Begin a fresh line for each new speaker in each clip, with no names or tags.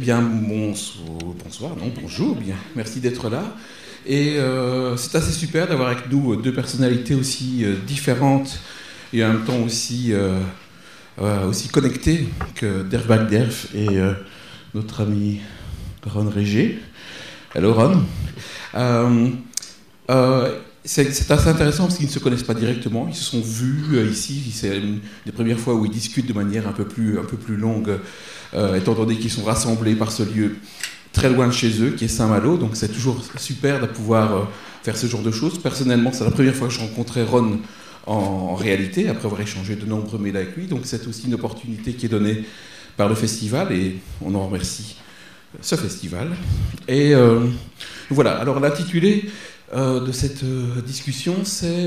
Eh bien, bonsoir, non, bonjour, bien, merci d'être là. Et euh, c'est assez super d'avoir avec nous deux personnalités aussi euh, différentes et en même temps aussi, euh, aussi connectées que Derf Derf et notre ami Ron Régé. Hello Ron. c'est assez intéressant parce qu'ils ne se connaissent pas directement, ils se sont vus ici, c'est une des premières fois où ils discutent de manière un peu plus, un peu plus longue, étant donné qu'ils sont rassemblés par ce lieu très loin de chez eux, qui est Saint-Malo. Donc c'est toujours super de pouvoir euh, faire ce genre de choses. Personnellement, c'est la première fois que je rencontrais Ron en, réalité, après avoir échangé de nombreux mails avec lui. Donc c'est aussi une opportunité qui est donnée par le festival et on en remercie ce festival. Et euh, voilà, alors l'intitulé euh, de cette discussion, c'est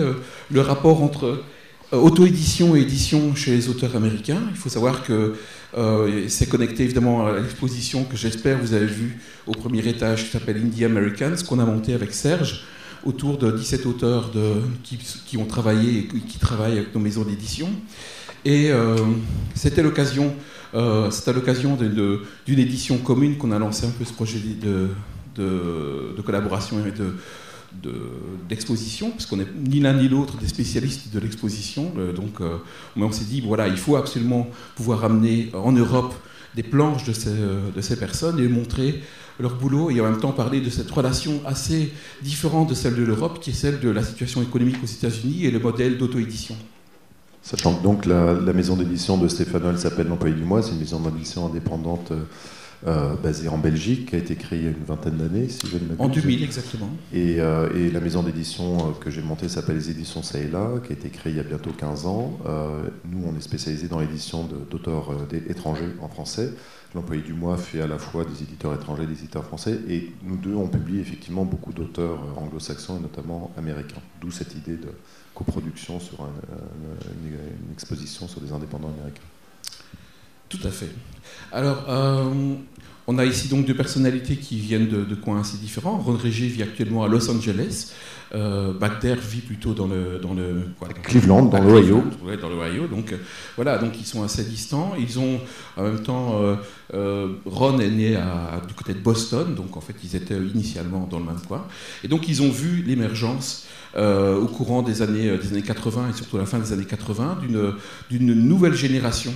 le rapport entre auto-édition et édition chez les auteurs américains. Il faut savoir que euh, c'est connecté évidemment à l'exposition que j'espère vous avez vue au premier étage qui s'appelle Indie Americans, qu'on a monté avec Serge autour de 17 auteurs qui, ont travaillé et qui travaillent avec nos maisons d'édition. Et euh, c'était l'occasion, euh, à l'occasion d'une édition commune qu'on a lancé un peu ce projet de, de collaboration et de, d'exposition, parce qu'on n'est ni l'un ni l'autre des spécialistes de l'exposition. Euh, donc, euh, on s'est dit, voilà, il faut absolument pouvoir amener en Europe des planches de ces, euh, de ces personnes et montrer leur boulot et en même temps parler de cette relation assez différente de celle de l'Europe, qui est celle de la situation économique aux États-Unis et le modèle d'auto-édition.
Sachant que donc la, maison d'édition de Stéphano, elle s'appelle L'Employé du Mois, c'est une maison d'édition indépendante euh, basée en Belgique, qui a été créée il y a une vingtaine d'années, si je ne
m'abuse. En 2000, exactement.
Et, euh, et la maison d'édition euh, que j'ai montée s'appelle les éditions Saïla, qui a été créée il y a bientôt 15 ans. nous, on est spécialisé dans l'édition d'auteurs étrangers en français. L'employé du mois fait à la fois des éditeurs étrangers et des éditeurs français. Et nous deux, on publie effectivement beaucoup d'auteurs anglo-saxons et notamment américains. D'où cette idée de coproduction sur une exposition sur des indépendants américains.
Tout à fait. Alors, euh, on a ici donc deux personnalités qui viennent de, coins assez différents. Ron Régé vit actuellement à Los Angeles. Euh, Bagder vit plutôt dans le, dans le
Cleveland, dans l'Ohio.
Oui, dans l'Ohio. Donc euh, voilà, donc ils sont assez distants. Ils ont en même temps, euh, Ron est né à, du côté de Boston, donc en fait ils étaient initialement dans le même coin. Et donc ils ont vu l'émergence au courant des années, des années 80 et surtout à la fin des années 80 d'une nouvelle génération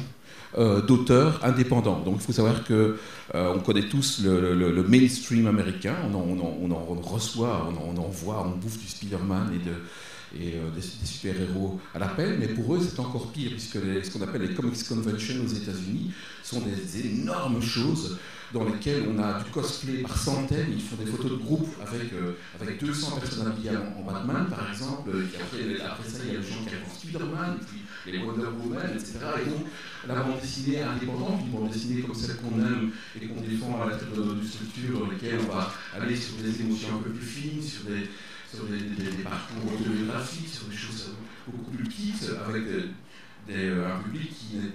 euh, d'auteurs indépendants. Donc il faut savoir que euh, on connaît tous le, mainstream américain, on en, reçoit, on en, voit, on bouffe du Spider-Man et, et euh, des, super-héros à l'appel, mais pour eux c'est encore pire, puisque ce qu'on appelle les Comics Conventions aux États-Unis sont des énormes choses dans lesquelles on a du cosplay par centaines, ils font des photos de groupe avec, avec 200 personnes habillées en, Batman par exemple, après, après, ça il y a les gens qui arrivent en Spider-Man, les Wonder Woman, etc. Et donc, la bande dessinée indépendante, une bande dessinée comme celle qu'on aime et qu'on défend à la tête de structure dans lesquelles on va aller sur des émotions un peu plus fines, sur des, sur des, parcours autobiographiques, sur des choses beaucoup plus petites, avec euh, un public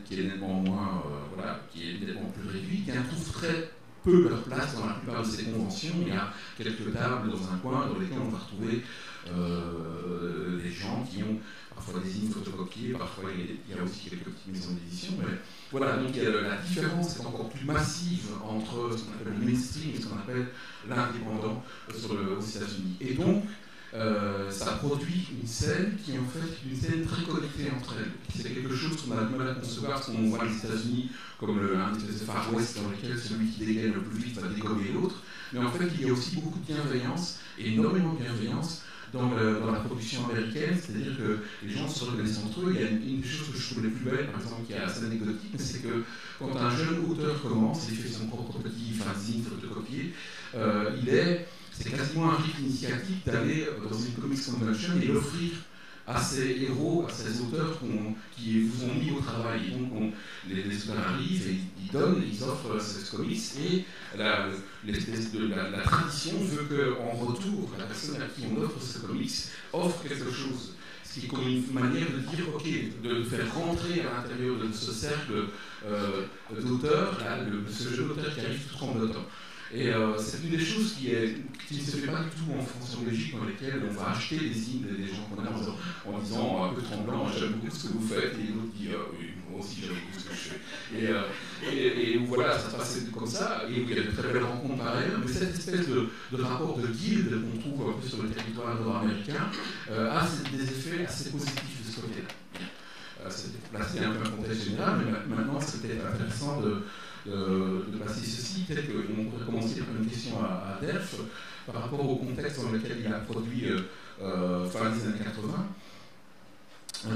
qui, est nettement moins, euh, voilà, qui est nettement plus réduit, qui trouve très peu leur place dans la plupart de ces conventions. Il y a quelques tables dans un coin dans lesquelles on va retrouver euh, des gens qui ont parfois des signes photocopiés, parfois il y, a, aussi quelques petites maisons d'édition. Mais voilà, donc la différence est encore plus massive entre ce qu'on appelle le mainstream et ce qu'on appelle l'indépendant aux États-Unis. Et donc, euh, ça produit une scène qui est en fait une scène très connectée entre elles. C'est quelque chose qu'on a du mal à concevoir parce qu'on voit les États-Unis comme le, un espèce de Far West dans lequel celui qui dégaine le plus vite va dégommer l'autre. Mais en fait, il y a aussi beaucoup de bienveillance, et énormément de bienveillance, dans, la production américaine, c'est-à-dire que les gens se reconnaissent entre eux. Il y a une, des choses que je trouve les plus belles, par exemple, qui est assez anecdotique, c'est que quand un jeune auteur commence, il fait son propre petit fanzine photocopié, euh, il est, c'est quasiment un rite initiatique d'aller dans une comics convention et l'offrir à ces héros, à ces auteurs qui vous ont mis au travail. Les, les, arrivent et ils donnent, ils offrent ce comics et la, tradition veut qu'en retour, la personne à qui on offre ce comics offre quelque chose. Ce qui est comme une manière de dire, ok, de faire rentrer à l'intérieur de ce cercle euh, d'auteurs, ce jeu d'auteur qui arrive tout tremblotant. Et euh, c'est une des choses qui, ne se fait pas du tout en France en Belgique, dans lesquelles on va acheter des signes des gens qu'on a en, disant un peu tremblant, j'aime beaucoup ce que vous faites, et l'autre dit, ah oui, moi aussi j'aime beaucoup ce que je fais. Et, euh, et, voilà, ça se passait comme ça, et il y a de très belles rencontres par ailleurs, mais cette espèce de, rapport de guilde qu'on trouve un peu sur le territoire nord-américain euh, a des effets assez positifs de ce côté-là. Euh, là, c'est un peu un contexte général, mais maintenant, c'était intéressant de, de, passer ceci. Peut-être qu'on pourrait commencer par une question à, à par rapport au contexte dans lequel il a produit euh, fin des années 80.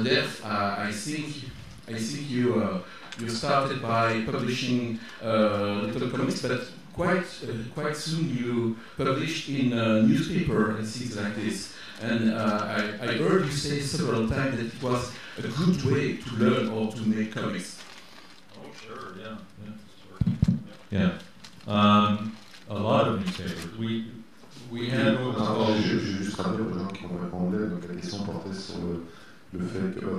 Delph, I think, I think you, uh, you started by publishing uh, little comics, but quite, uh, quite soon you published in a newspaper and things like this. And uh, I, I heard you say several times that it was a good way to learn or to make comics.
Oh, sure, yeah. Yeah. Yeah. Um, a lot of newspapers. We, we had what was called.
Je, je juste rappeler aux gens qui vont répondre, donc la question portait sur le le fait que.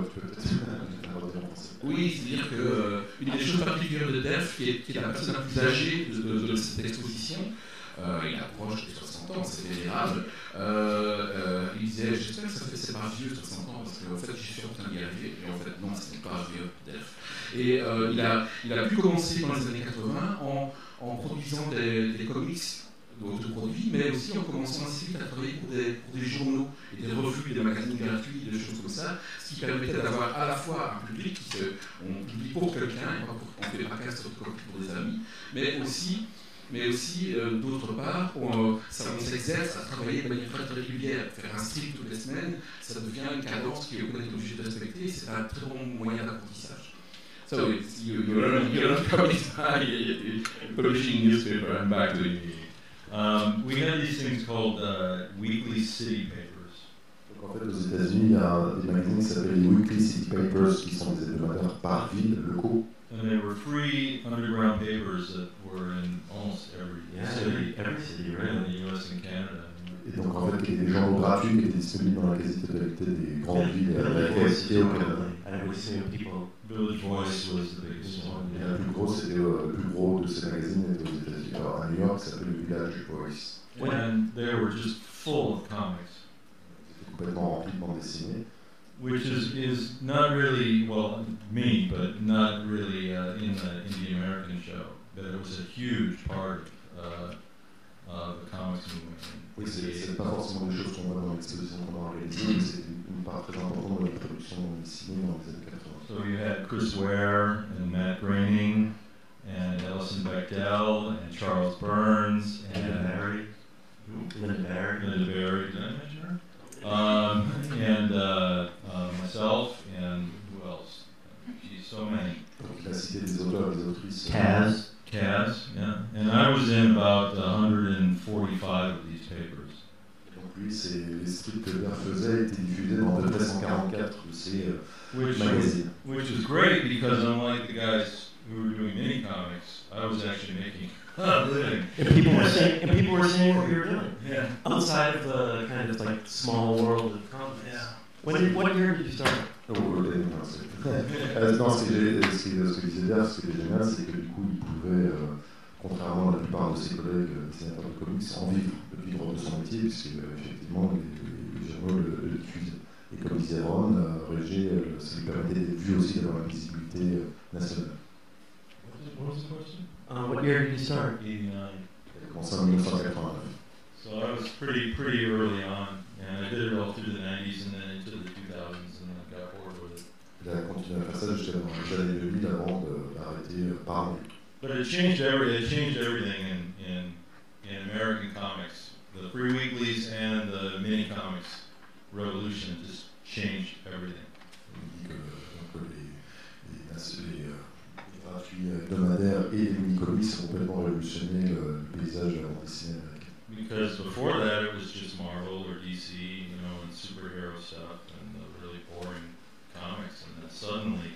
Oui, c'est-à-dire qu'une euh, des choses particulières de Delphes, qui est, qui est la personne la plus âgée de, de, de cette exposition, euh, il approche des 60 ans, c'est vénérable. Euh, euh, il disait J'espère que ça fait, c'est pas vieux 60 ans, parce qu'en fait, je suis en train d'y arriver. Et en fait, non, ce n'est pas vieux. Et euh, il, a, il a pu commencer dans les années 80 en, en produisant des, des comics produits, mais aussi en commençant assez vite à travailler pour des, journaux des revues, des magazines gratuits, des choses comme ça, ce qui permettait d'avoir à la fois un public qui se, on publie pour quelqu'un, on fait pas qu'un sur pour des amis, mais aussi mais aussi, euh, d'autre part, on, euh, on s'exerce à travailler de manière très régulière. Faire un strip toutes les semaines, ça devient une cadence qu'on est obligé de respecter, c'est un très bon moyen d'apprentissage. So, you, you learn, you learn publishing newspaper and back doing
Um, we had these things called uh, weekly city papers.
Donc en fait, aux États-Unis, il y a des magazines qui s'appellent les Weekly City Papers, qui sont des hebdomadaires par ville, locaux.
And they were free underground papers that were in almost every
yeah,
city,
every city, right? in
the U.S. and Canada.
Et donc en fait, il y a des journaux gratuits qui étaient disponibles dans la quasi-totalité des grandes villes américaines euh, et au Canada.
And we see people.
Village Voice was the biggest one.
Et le plus gros, c'était euh, le plus gros de ces magazines était aux États-Unis, à New York, s'appelle le Village Voice.
And they were just full of comics.
C'était complètement rempli de bandes dessinées.
Which is, is not really, well, me, but not really uh, in the Indian American show. But it was a huge part of uh, uh, the comics movement.
Oui, c'est pas forcément des choses qu'on voit dans l'exposition qu'on a réalisée, mais c'est une, part très importante de la production dans les années 80.
So you had Chris Ware and Matt Groening and Ellison Bechtel and Charles Burns and
Linda Barry. Linda Barry.
Linda Barry, did I mention her? Um, and uh, uh, myself and who else? Geez, so many.
Kaz.
Kaz, yeah. And I was in about 145 of these papers.
Donc lui, c'est les strips que Bert faisait étaient diffusés dans à peu près 144 de ces which magazines.
Which was great because unlike the guys who were doing mini comics, I was actually making a living.
And people were saying, and people were saying what you were doing.
Yeah.
Outside of the kind of like small world of comics.
Yeah.
When did, what year did you start?
Oh, non, ce que disait Bert, ce qui est génial, c'est que du coup, il pouvait, euh, contrairement à la plupart de ses collègues euh, dessinateurs de comics, en vivre, de vivre de son métier, puisque euh, effectivement, les, les journaux le, le diffusent. Et comme disait Ron, euh, Régé, euh, ça lui permettait d'être vu aussi d'avoir une visibilité euh, nationale.
What was the question?
Uh, what year did you start?
89.
Il a commencé en 1989.
So I was pretty pretty early on, and I did it all through the 90s and then into the
Il a continué à faire ça jusqu'à les années 2000 avant d'arrêter euh, par an.
But it changed every it changed everything in, in in American comics. The free weeklies and the mini comics revolution just changed everything.
Il dit que donc, euh, les, les, les, les euh, hebdomadaires et les mini-comics ont complètement révolutionné le, le paysage de la bande dessinée américaine.
Because before that, it was just Marvel or DC, you know, and superhero stuff and the really boring comics, and then suddenly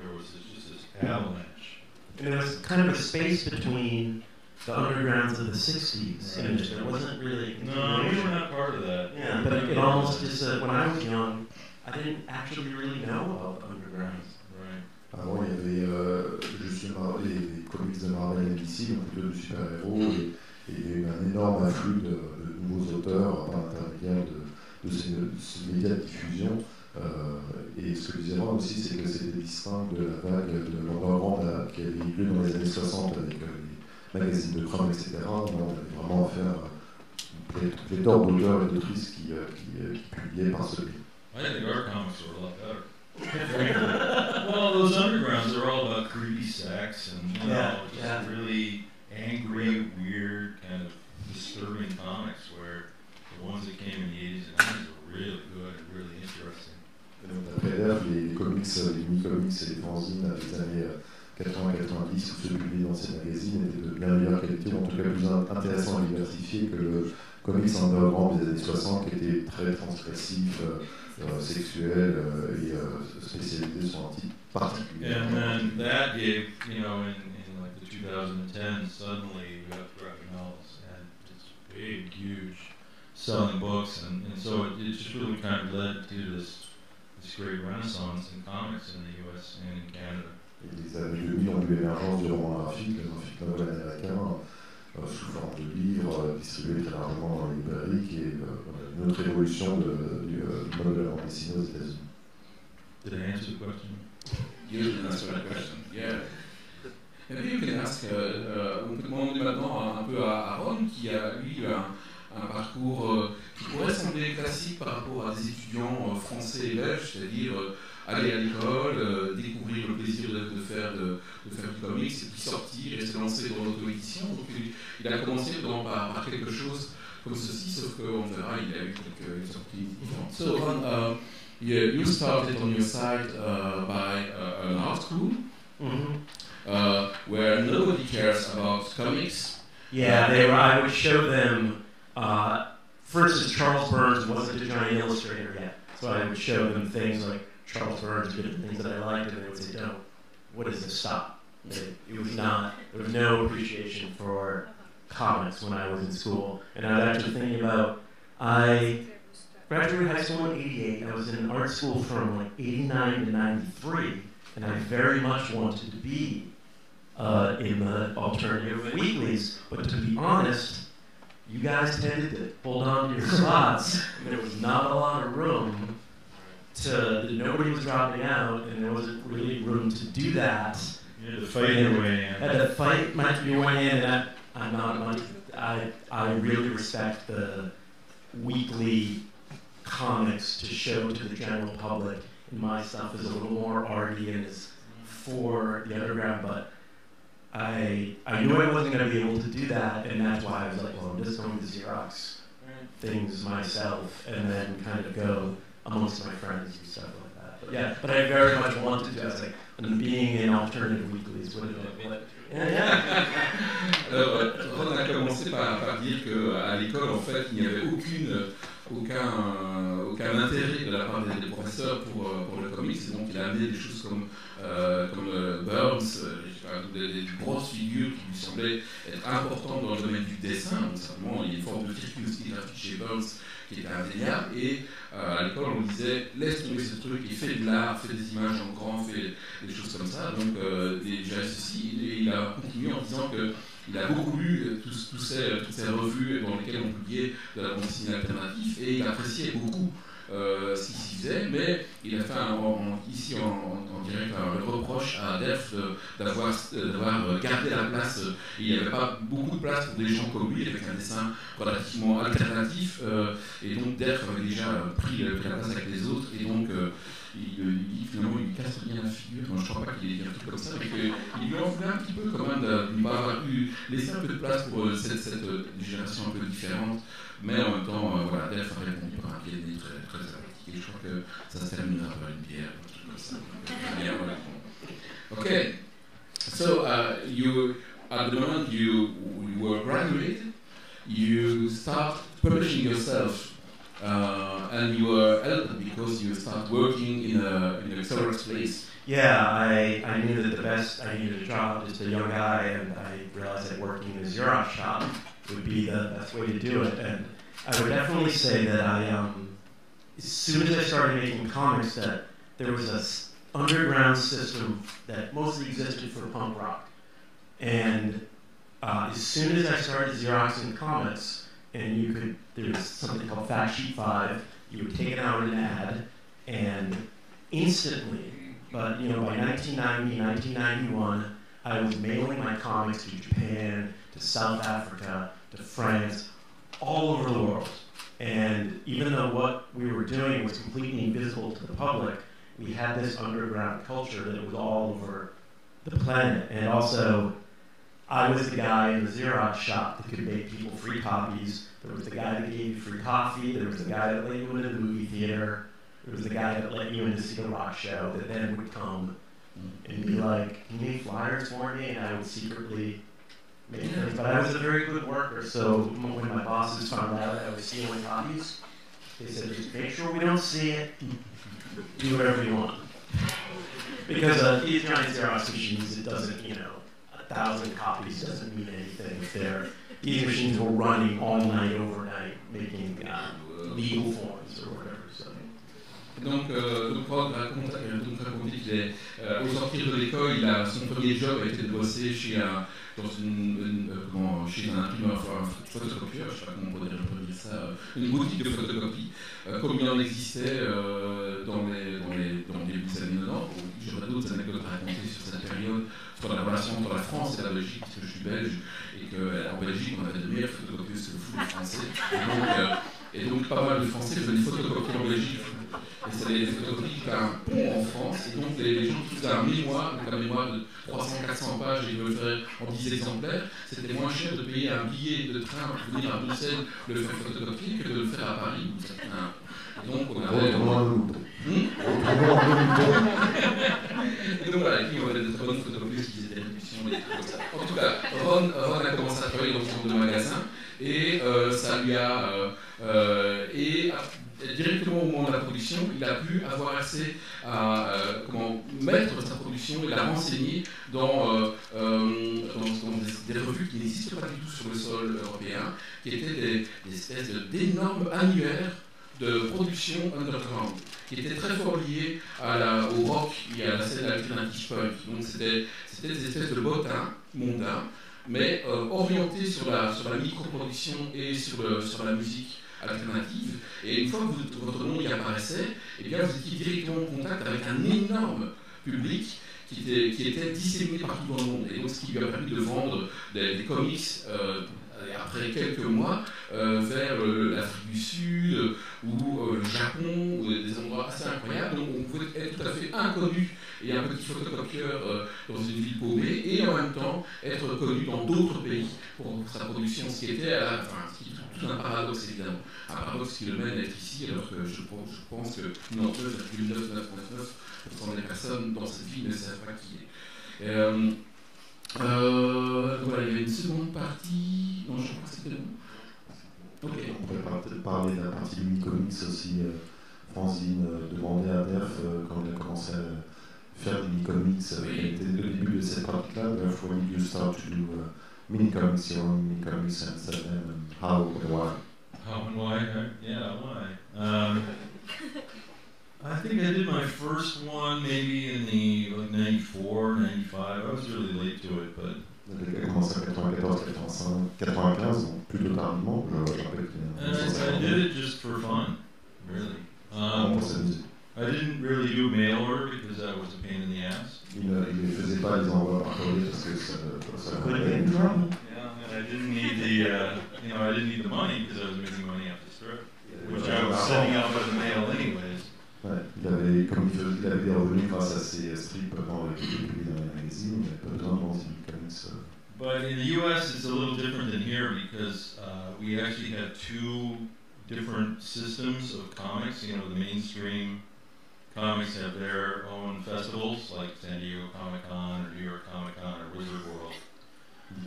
there was this, just this avalanche.
And it was kind of a space between the undergrounds of the 60s. And there wasn't really.
No, we were not part of that.
Yeah, but it, it almost just, uh, when I was young, I didn't actually really know about undergrounds.
Right.
Avant, il y avait euh, justement les, les comics de Marvel et DC, donc plutôt de super-héros, et, et, il y a eu un énorme afflux de, de nouveaux auteurs par l'intermédiaire de, de, ces, de, ces, médias de diffusion. Euh, et ce que disait Ron aussi, c'est que c'était distinct de la vague de l'underground qui avait eu lieu dans les années 60 avec les magazines de crâne, etc. on avait vraiment affaire à une pléthore d'auteurs et d'autrices qui, qui, qui, publiaient par ce biais.
I think our comics were a lot better. well, those undergrounds are all about creepy sex and you know, yeah, just yeah. really angry, weird, kind of disturbing comics where the ones that came in the 80s and 90s were really good.
L'air, les comics, les mini-comics et les fanzines des années 80-90 ou ceux publiés dans ces magazines étaient de bien meilleure qualité, en tout cas plus intéressants et diversifiés que le comics underground des années 60 qui était très transgressif, euh, euh, sexuel euh, et euh, spécialisé sur un type particulier.
And then that gave, you know, in, in like the 2010, suddenly we got big, huge selling books, and, and so it, it just really kind of led to this this great renaissance in comics in the U.S. and in Canada.
Et les années 2000 ont vu l'émergence du roman graphique, le graphique novel américain, euh, sous forme de livres euh, distribués très largement dans les librairies, qui est euh, une autre évolution de, du, euh, du mode de la bande dessinée aux États-Unis.
Did I answer the question?
You didn't answer the question. Yeah. Maybe you can ask, uh, uh, on peut demander maintenant un peu à Aaron, qui a lui un, un parcours euh, sembler classique par rapport à des étudiants euh, français et belges, c'est-à-dire euh, aller à l'école, découvrir le plaisir de, de faire, de, de, faire du comics, et puis sortir et se lancer dans l'auto-édition. Donc il, il, a commencé dans, par, par, quelque chose comme ceci, sauf qu'on verra, il a eu quelques sorties différentes. So, on, uh, you, you started on your site uh, by uh, an art school, mm -hmm. where nobody cares about comics.
Yeah, they were, I would show them Uh, for instance, Charles Burns wasn't a giant illustrator yet, so I would show them things like Charles Burns did things that I liked, and they would say, "Don't, what is this? Stop!" It, it was not. There was no appreciation for comics when I was in school, and I was actually thinking about I graduated high school in '88. I was in art school from like '89 to '93, and I very much wanted to be uh, in the alternative weeklies. But to be honest, you guys tended to hold on to your spots. there was not a lot of room to, nobody was dropping out, and there wasn't really room to do that.
You had to fight your way in.
Had to fight my, your way in, and I, I'm not, I, I really respect the weekly comics to show to the general public. And my stuff is a little more arty and is for the underground, but I, I knew I wasn't going to be able to do that, and that's why I was like, well, I'm just going to Xerox things myself, and then kind of go amongst my friends and stuff like that. But yeah, but I very much wanted to. I was like, and being in alternative weeklies would have been what. Yeah.
Alors, on a commencé par, par dire qu'à l'école, en fait, il n'y avait aucune aucun, euh, aucun intérêt de la part des, des professeurs pour, euh, pour, le comics. Et donc il a amené des choses comme, euh, comme euh, Burns, euh, euh, des, grosses figures qui lui semblaient être importantes dans le domaine du dessin. Donc simplement, il y a une forme de virtuosité graphique chez Burns qui était indéniable. Et euh, à l'école, on disait laisse tomber ce truc et fais de l'art, fais des images en grand, fais des choses comme ça. Donc déjà ceci, et il a continué en disant que il a beaucoup lu euh, toutes ces revues dans lesquelles on publiait de la bande dessinée alternative et il appréciait beaucoup euh, ce qu'il s'y faisait, mais il a fait un, ici en, direct un reproche à Delft d'avoir euh, gardé la place. Il n'y avait pas beaucoup de place pour des gens comme lui, avec un dessin relativement alternatif, euh, et donc Delft avait déjà pris, la place avec les autres, et donc euh, il, il, finalement, il casse bien la figure. je ne crois pas qu'il ait dit un truc comme ça, mais qu'il lui en voulait un petit peu quand même de ne pas laisser un peu de place pour euh, cette, cette euh, génération un peu différente. Mais en même temps, euh, voilà, Delph a répondu par un pied de nez très, très sympathique. Et je crois que ça se terminera par une bière, un truc comme ça. Donc, voilà. Okay, so uh, you, at the moment you, you were graduated, you start publishing yourself uh, and you were helped because you start working in a, in a Xerox place.
Yeah, I, I knew that the best, I needed a job, just a young guy, and I realized that working in a Xerox shop would be the best way to do it. And I would definitely say that I, um, as soon as I started making comics, that there was a underground system that mostly existed for punk rock. And uh, as soon as I started Xeroxing comics, and you could, there's something called Fact Sheet 5, you would take it out an ad, And instantly, but you know, by 1990, 1991, I was mailing my comics to Japan, to South Africa, to France, all over the world. And even though what we were doing was completely invisible to the public, we had this underground culture that was all over the planet. And also, I was the guy in the Xerox shop that could make people free copies. There was the guy that gave you free coffee. There was the guy that let you into the movie theater. There was the guy that let you in to see the rock show that then would come and be like, "Can you make flyers for me?" And I would secretly make things. But I was a very good worker, so when my bosses found out I was stealing copies, they said, "Just make sure we don't see it. Do whatever you want." Because uh, these giant Xerox machines, it doesn't, you know, thousand copies doesn't mean anything they're these machines were running all night, overnight, making uh, legal forms or whatever.
Donc, euh, au sortir de l'école, son premier job a été de bosser chez un euh, un imprimeur, photocopieur, je ne sais pas comment on pourrait dire, ça, euh, une boutique de photocopie, euh, comme il en existait dans les, dans les, dans les années 90. J'aurais d'autres anecdotes à sur cette période, sur la relation entre la France et la Belgique, parce que je suis belge, et qu'en Belgique, on avait de meilleures photocopieuses que le fou français. Et donc, et donc, pas mal de Français faisaient des photocopies en Belgique et c'est les photocopies qui un pont en France. Et donc, les, gens qui faisaient un mémoire, donc un mémoire de 300-400 pages et ils veulent faire en 10 exemplaires, c'était moins cher de payer un billet de train pour venir à Bruxelles le faire photocopier que de le faire à Paris. Donc, on avait. Hmm et donc voilà, on avait de très bonnes photocopies qui faisaient des réductions et des trucs comme ça. En tout cas, Ron, Ron a commencé à travailler dans ce genre de magasin et euh, ça lui a. Euh, euh, et directement au moment de la production, il a pu avoir accès à euh, comment mettre sa production et la renseigner dans, dans, des, revues qui n'existent pas du tout sur le sol européen, qui étaient des, espèces d'énormes annuaires de production underground, qui étaient très fort la, au rock et à la scène alternative punk. Donc c'était des espèces de bottins mondains, mais orientés sur la, sur la micro-production et sur, sur la musique alternative. Et une fois que votre nom y apparaissait, eh bien, vous étiez directement en contact avec un énorme public qui était, qui était disséminé partout dans le monde. Et donc, ce qui lui a permis de vendre des, comics euh, après quelques mois euh, vers l'Afrique du Sud ou euh, le Japon, ou des endroits assez incroyables. Donc, on pouvait être tout à fait inconnu et un petit photocopieur dans une ville paumée et en même temps être connu dans d'autres pays pour sa production, ce qui était à la, fin, tout un paradoxe évidemment. Un paradoxe qui le mène à être ici, alors que je, je pense que 99,999% des personnes dans cette ville ne savent pas qui est. Euh, euh, voilà, il y avait une seconde partie. Non, je crois que c'était bon.
On pourrait peut-être parler de la partie Comics aussi. Euh, Franzine euh, demandait à Derf quand il a commencé à faire des mini-comics, était le début de cette partie-là. Derf, when you start to do mini comics, your own mini comics, and sell them, and how and why?
How and why? Yeah, why? Um, I think I did my first one maybe in the like 94, 95. I was really late to it, but.
And
I did it just for fun, really. Um, I didn't really do mail order because was a pain in the ass.
Il ne faisait pas les envois par courrier parce que ça,
uh,
il avait, des revenus grâce à ses pas besoin de des comics.
But in the U.S., it's a little different than here because uh, we actually have two different systems of comics. You know, the mainstream comics have their own festivals, like San Diego Comic Con or New York Comic Con or Wizard World.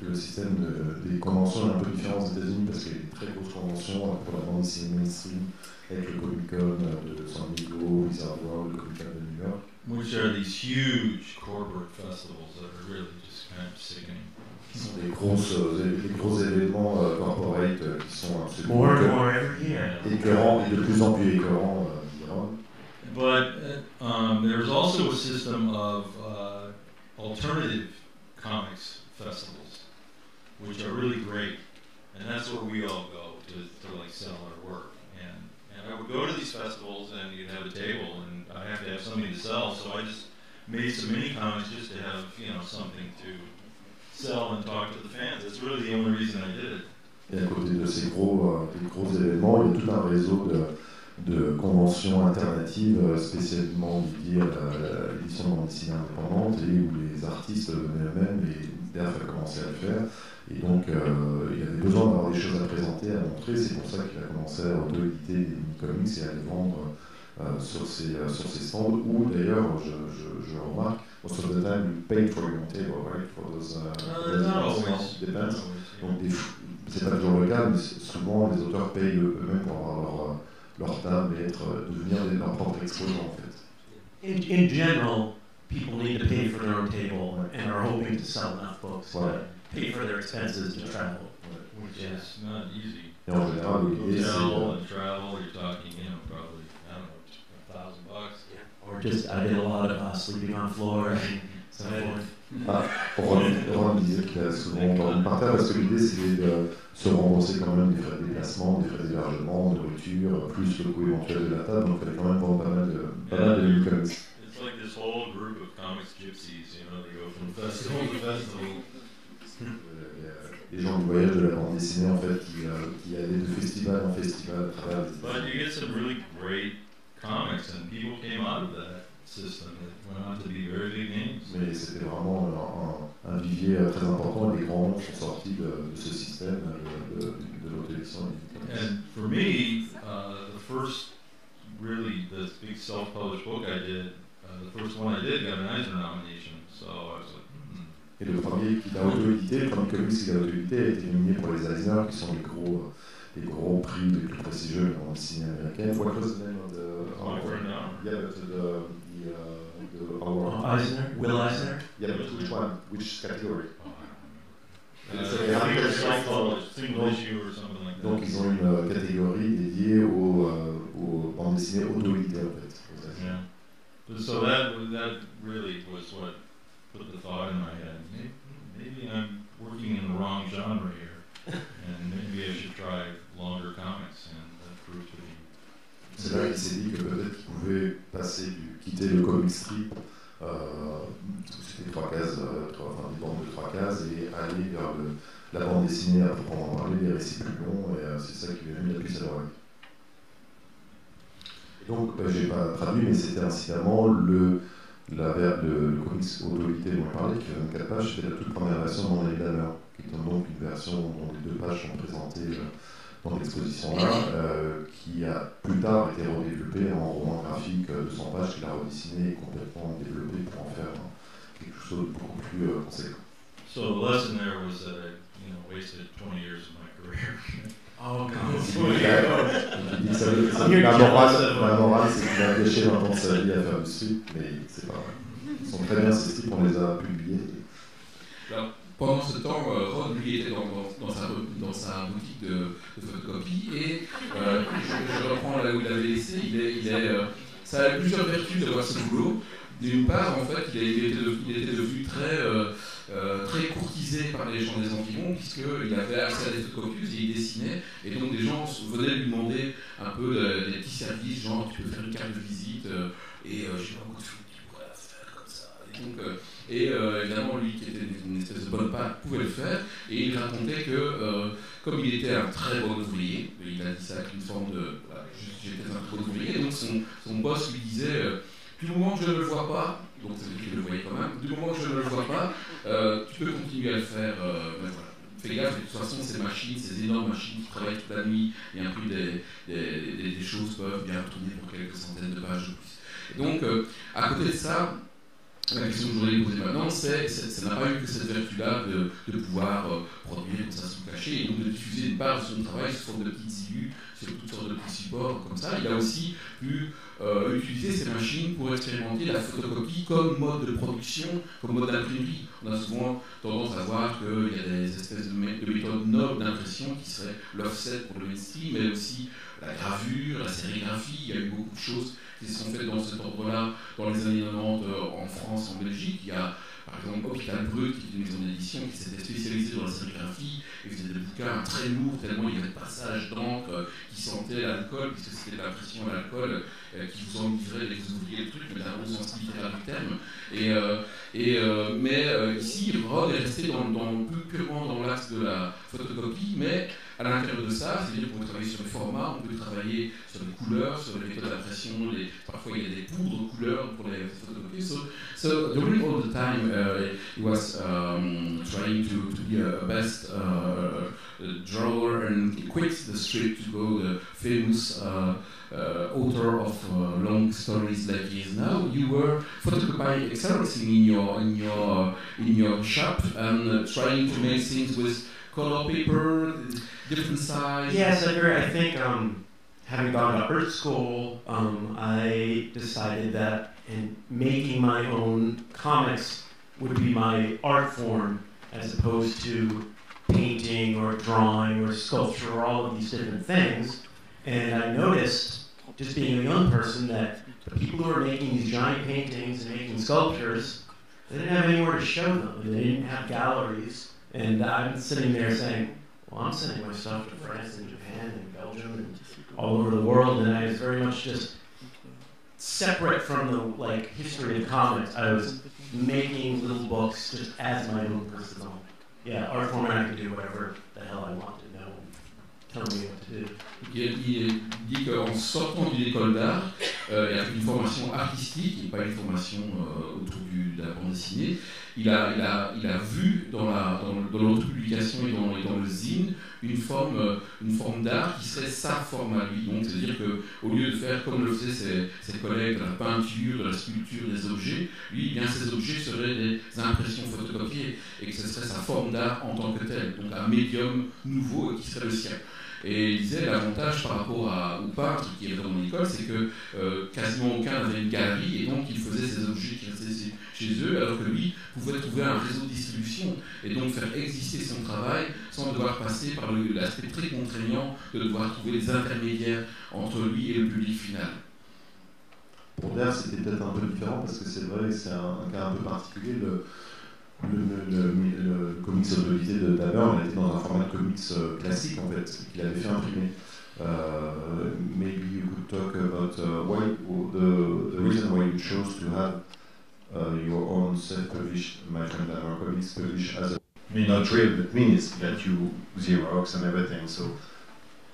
Le système de, des conventions est un peu différent aux États-Unis parce qu'il y a des très grosses conventions pour la bande dessinée mainstream avec le Comic Con de San Diego, Wizard World, le Comic Con de New York.
Which are these huge corporate festivals that are really just
des, grosses, des gros événements corporate qui sont absolument
more
écœurants et de plus en plus écœurants.
But um, there's also a system of uh, alternative comics festivals, which are really great, and that's where we all go to, to like sell our work. And and I would go to these festivals, and you'd have a table, and made some mini comics just to have you know something to sell and talk to the fans. That's really the only reason I did it.
Et à côté de ces gros, euh, gros événements, il y a tout un réseau de, conventions alternatives euh, spécialement dédiées à l'édition de bande indépendante et où les artistes venaient eux-mêmes et DAF a commencé à le faire. Et donc euh, il y avait besoin d'avoir des choses à présenter, à montrer. C'est pour ça qu'il a commencé à auto-éditer des mini-comics et à les vendre sur, ses, euh, sur ses stands. Ou d'ailleurs, je, je, je remarque, most of the time you pay for your table, right? For those, uh,
Uh,
those. Donc, c'est pas toujours le cas, mais souvent les auteurs payent eux-mêmes pour avoir leur, euh, leur table et être, euh, devenir des- leur propre exposant en fait.
In, in general, people need to pay for their own table and are hoping to sell enough books to pay for their expenses to travel.
Which
Yeah.
is not easy.
Et en général, l'idée c'est.
Hotel
euh,
and travel, you're talking, you know, probably, I don't know, a thousand bucks.
Or just, I did a lot of uh, sleeping on floors and so forth.
Ah, Ron, Ron disait qu'il a souvent dormi par terre parce que l'idée c'était de se rembourser quand même des frais de déplacement, des frais d'hébergement, de nourriture, plus le coût éventuel de la table, donc il fallait quand même vendre pas mal de, pas mal de mini-comics.
It's like this whole group of comics gypsies, you know, they go from festival to festival.
Euh, Les gens du voyage de la bande dessinée en fait qui, euh, qui allaient de festival en festival à travers les
But you get some really great comics, and people came out of that system that went on to be very big names.
Mais c'était vraiment un, un vivier euh, très important et les grands noms sont sortis de, de ce système de, de, de l'auto-édition.
And for me, uh, the first really this big self-published book I did, uh, the first one I did got an Eisner nomination. So I was like, hmm.
Et le premier qu'il a auto-édité, le premier comics qu'il a auto-édité a été nominé pour les Eisner, qui sont les gros, les gros prix les plus prestigieux dans le cinéma américain. What was the name of the
down.
Yeah, but the, the, uh, the award.
Eisner, Will Eisner?
Yeah, but which one? Which category?
Oh.
Donc ils ont une euh, catégorie dédiée aux, euh, aux bandes dessinées auto-éditées en fait.
Yeah. But so that that really was what put the thought in my head. Maybe, maybe I'm working in the wrong genre here, and maybe I should try be.
C'est là qu'il s'est dit que peut-être qu'il pouvait passer du, quitter le comic strip, euh, c'était trois cases, euh, trois, des bandes de trois cases, et aller vers la bande dessinée à proprement parler, les récits plus longs, et euh, c'est ça qui lui a mis la puce à l'oreille. Donc, euh, j'ai pas traduit, mais c'était incidemment le, la, le, le comics auto-édité dont je parlais, qui fait 24 pages, c'était la toute première version de Mon qui est donc une version dont les deux pages sont présentées euh, dans l'exposition-là, euh, qui a plus tard été redéveloppé en roman graphique euh, de 100 pages qu'il a redessiné et complètement développé pour en faire quelque chose de beaucoup plus euh, conséquent.
So the lesson there was that I, you know, wasted 20 years of my career.
Oh,
ça- la morale, la morale, c'est qu'il a gâché 20 ans de sa vie à faire du strip, mais c'est pas vrai. Ils sont très bien ces on les a publiés.
Alors, pendant ce temps, euh, Ron, lui, était dans, sa, boutique de, de photocopie et euh, je, reprends là où il avait laissé. Il est, euh, ça a plusieurs vertus d'avoir ce boulot. D'une part, en fait, il, a- était, devenu, très, très courtisé par les gens des environs, puisqu'il avait accès à des photocopieuses et il dessinait. Et donc, des gens venaient lui demander un peu de- des petits services, genre tu peux faire une carte de visite, et je sais pas beaucoup de choses que tu pourrais faire comme ça. Et euh, évidemment, lui qui était une espèce de bonne patte pouvait le faire. Et il racontait que, euh, comme il était un très bon ouvrier, il a dit ça avec une forme de. Voilà, J'étais un très bon ouvrier, et donc son, son boss lui disait euh, Du moment que je ne le vois pas, donc c'est lui qui le voyait quand même, du moment que je ne le vois pas, tu peux continuer à le faire. mais voilà. Fais gaffe, de toute façon, ces machines, ces énormes machines qui travaillent toute la nuit, et prix des, des, des- des choses peuvent bien tourner pour quelques centaines de pages de plus. Donc, à côté de ça, la question que je voudrais poser maintenant, c'est, c'est- ça n'a pas eu que cette vertu-là de, de pouvoir euh, produire ça sous cachet et donc de diffuser une part de son travail sous forme de petites illus sur toutes sortes de petits supports comme ça. Il a aussi pu euh, utiliser ces machines pour expérimenter la photocopie comme mode de production, comme mode d'imprimerie. On a souvent tendance à voir qu'il y a des espèces de, de méthodes nobles d'impression qui seraient l'offset pour le mainstream, mais aussi la gravure, la sérigraphie. Il y a eu beaucoup de choses qui se sont faites dans cet ordre-là dans les années 90 euh, en France, en Belgique. Il y a par exemple Hôpital Brut, qui est une maison d'édition qui s'était spécialisée dans la sérigraphie et faisait des bouquins très lourds, tellement il y avait de passages d'encre qui sentaient l'alcool, puisque c'était de l'impression à l'alcool qui vous enivrait que vous ouvriez le truc, mais dans le sens littéraire du terme. Et, et, mais ici, Rod est resté dans, dans, plus purement dans l'axe de la photocopie, mais à l'intérieur de ça, c'est-à-dire qu'on peut travailler sur les formats, on peut travailler sur les couleurs, sur les méthodes d'impression, parfois il y a des poudres couleurs pour les photocopies. So, so during all the time, uh, he was um, trying to, to be a best uh, drawer and he quit the street to go the famous uh, uh, author of uh, long stories like he is now. You were photocopying everything in your in your in your shop and trying to make things with color paper, different size.
Yes, I, agree. I think um, having gone to art school, um, I decided that in making my own comics would be my art form as opposed to painting or drawing or sculpture or all of these different things. And I noticed, just being a young person, that the people who are making these giant paintings and making sculptures, they didn't have anywhere to show them. They didn't have galleries. And I'm sitting there saying, well, I'm sending my stuff to France and Japan and Belgium and all over the world, and I was very much just separate from the like history of comics. I was making little books just as my own personal, yeah, art form, I could do whatever the hell I want
Il, dit qu'en sortant d'une école d'art, euh, et avec une formation artistique, et pas une formation euh, autour de la bande dessinée, il a, vu dans, la, l'autopublication et dans, et dans le zine une forme, euh, une forme d'art qui serait sa forme à lui. Donc, c'est-à-dire qu'au lieu de faire comme le faisaient ses, collègues la peinture, la sculpture, des objets, lui, eh bien, ces objets seraient des impressions photocopiées et que ce serait sa forme d'art en tant que telle, donc un médium nouveau qui serait le sien. Et il disait l'avantage par rapport à, peintres qui étaient dans mon école, c'est que euh, quasiment aucun n'avait une galerie et donc il faisait ces objets qui restaient chez eux, alors que lui pouvait trouver un réseau de distribution et donc faire exister son travail sans devoir passer par l'aspect très contraignant de devoir trouver les intermédiaires entre lui et le public final.
Pour Blair, c'était peut-être un peu différent parce que c'est vrai que c'est un, cas un peu particulier. Le, le, le, comics de il était dans un format de comics euh, classique en fait, qu'il avait fait imprimer. Uh, maybe you could talk about uh, why the, the reason why you chose to have uh, your own self-published Friend Daber comics published as a
I mean, not real, but means that you Xerox and everything. So,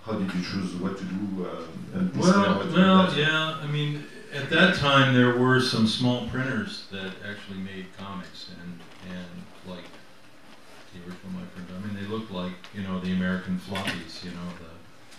how did you choose what to do? Uh, and
well, well, yeah. I mean, at that time there were some small printers that actually made comics, and original My Friend. I mean, they looked like you know the American floppies, you know the.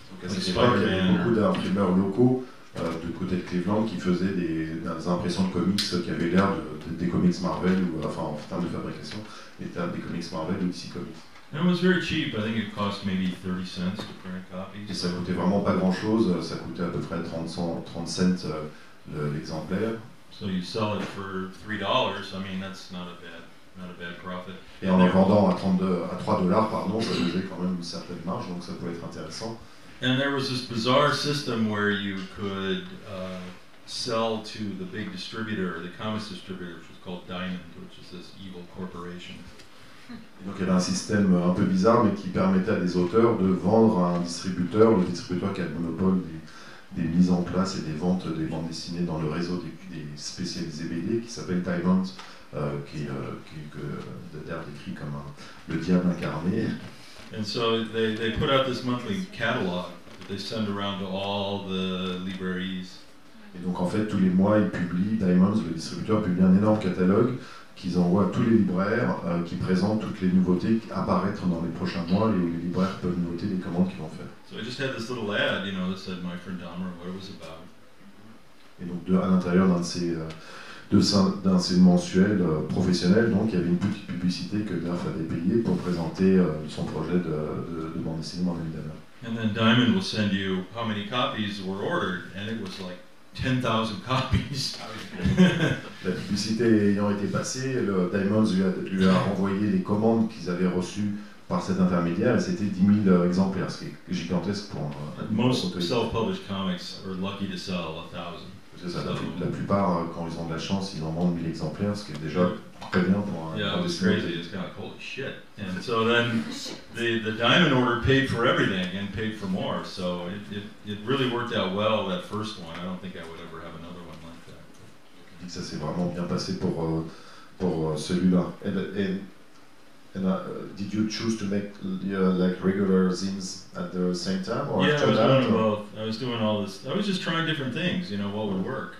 Donc à cette époque, il y avait beaucoup d'imprimeurs locaux euh, du côté de Cleveland qui faisaient des, des impressions de comics qui avaient l'air de, de, des comics Marvel, ou enfin en termes de fabrication, étaient des comics Marvel ou DC Comics.
And it was very cheap. I think it cost maybe 30 cents to print copies.
Et ça coûtait vraiment pas grand chose. Ça coûtait à peu près 30, 30 cents euh, l'exemplaire.
So you sell it for three dollars. I mean, that's not a bad,
Et en les vendant à, 32, à 3 dollars, pardon, ça faisait quand même une certaine marge, donc ça pouvait être intéressant.
And there was this bizarre system where you could uh, sell to the big distributor, the comics distributor, which was called Diamond, which is this evil corporation.
Donc il y avait un système un peu bizarre, mais qui permettait à des auteurs de vendre à un distributeur, le distributeur qui a le monopole des, des mises en place et des ventes des bandes dessinées dans le réseau des, des spécialisés BD, qui s'appelle Diamond, qui, euh, qui que Dadair décrit comme un, le diable incarné.
And so they, they put out this monthly catalog that they send around to all the librairies.
Et donc en fait tous les mois ils publient, Diamonds, le distributeur publie un énorme catalogue qu'ils envoient à tous les libraires euh, qui présentent toutes les nouveautés qui apparaître dans les prochains mois et où les libraires peuvent noter les commandes qu'ils vont faire.
So I just had this little ad, you know, that said My Friend Dahmer, what it was about.
Et donc de, à l'intérieur d'un de ces euh, d'un de ces mensuels euh, professionnels, donc il y avait une petite publicité que Nerf avait payée pour présenter euh, son projet de, de, de bande dessinée Marvel Dahmer.
And then Diamond will send you how many copies were ordered, and it was like 10,000 copies.
La publicité ayant été passée, le Diamonds lui a, lui a renvoyé les commandes qu'ils avaient reçues par cet intermédiaire et c'était 10 000 exemplaires, ce qui est gigantesque pour un.
Most self-published comics are lucky to sell a thousand.
C'est ça, la, la plupart, euh, quand ils ont de la chance, ils en vendent 1000 exemplaires, ce qui est déjà très bien pour un,
Yeah, it was crazy. It's kind of shit. And so then the the diamond order paid for everything and paid for more. So it, it, it really worked out well that first one. I don't think I would ever have another one like that.
Ça s'est vraiment bien passé pour, euh, pour euh, celui-là. And uh, did you choose to make uh, like regular zines at the same time or
yeah, I was
that?
doing
or-
both. I was doing all this. I was just trying different things. You know, what would work.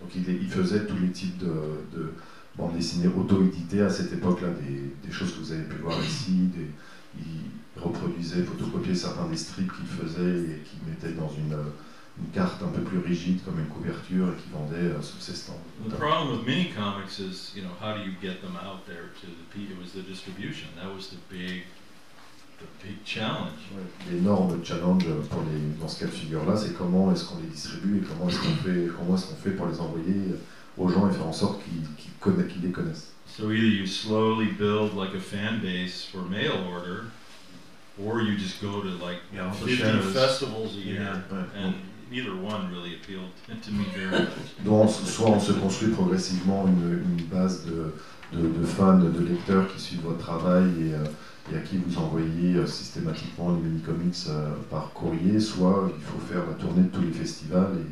Donc il, il faisait tous les types de, de bandes dessinées auto-éditées à cette époque-là, des, des choses que vous avez pu voir ici. Des, il reproduisait, photocopiait certains des strips qu'il faisait et qu'il mettait dans une, euh, une carte un peu plus rigide comme une couverture et qu'il vendait euh, sous ses stands.
The problem with mini comics is, you know, how do you get them out there to the people? It was the distribution. That was the big, the big challenge.
Ouais, L'énorme challenge pour les, dans ce cas de figure-là, c'est comment est-ce qu'on les distribue et comment est-ce qu'on fait, comment est-ce qu'on fait pour les envoyer aux gens et faire en sorte qu'ils qu'ils conna- qu'ils les connaissent.
So either you slowly build like a fan base for mail order, or you just go to like
Yeah, all the
50
shows.
festivals a year.
Yeah.
And neither one really appealed to me very much.
Donc, soit on se construit progressivement une, une base de, de, de fans, de lecteurs qui suivent votre travail et, euh, et à qui vous envoyez euh, systématiquement les mini-comics euh, par courrier, soit il faut faire la tournée de tous les festivals et,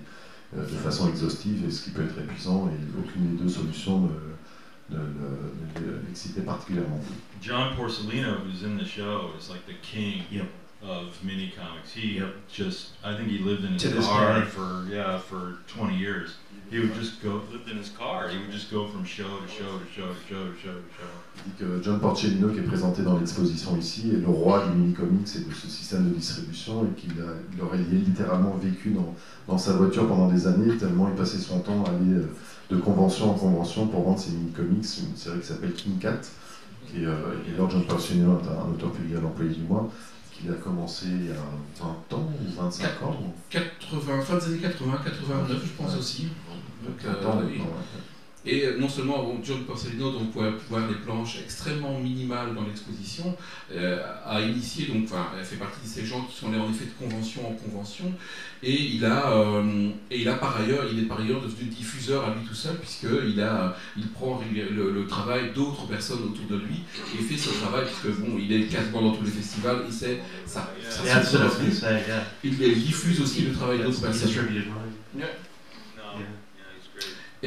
de façon exhaustive, et ce qui peut être épuisant, et aucune des deux solutions ne, ne, ne- ne l'excitait particulièrement.
John Porcellino, who's in the show, is like the king
Yep.
Of mini comics. He
Yep.
just, I think he lived in his
To
car for yeah for 20 years. He would just go lived in his car. He would just go from show to show to show to show to show to show.
Il dit que John Porcellino, qui est présenté dans l'exposition ici, est le roi du mini-comics et de ce système de distribution, et qu'il a- il aurait littéralement vécu dans, dans sa voiture pendant des années, tellement il passait son temps à aller euh, de convention en convention pour vendre ses mini-comics, une série qui s'appelle King Cat, qui est, euh, et d'ailleurs John Porcellino est un, un auteur publié à l'employé du mois, qu'il a commencé il y a 20 ans ou 25 ans.
80, fin des années 80, 89, je pense
Ouais.
aussi. Donc,
30
euh,
ans,
et-
ouais.
Et euh, non seulement bon, John Porcellino, donc pour voir des planches extrêmement minimales dans l'exposition, euh, a initié, donc, enfin, elle fait partie de ces gens qui sont allés en effet de convention en convention, et il a, euh, et il a par ailleurs, il est par ailleurs devenu diffuseur à lui tout seul, puisque il a, il prend le, le travail d'autres personnes autour de lui et fait ce travail, puisque bon, il est quasiment dans tous les festivals, et c'est ça, ça
to say, yeah.
il, il diffuse aussi le travail d'autres
he
personnes.
Yeah.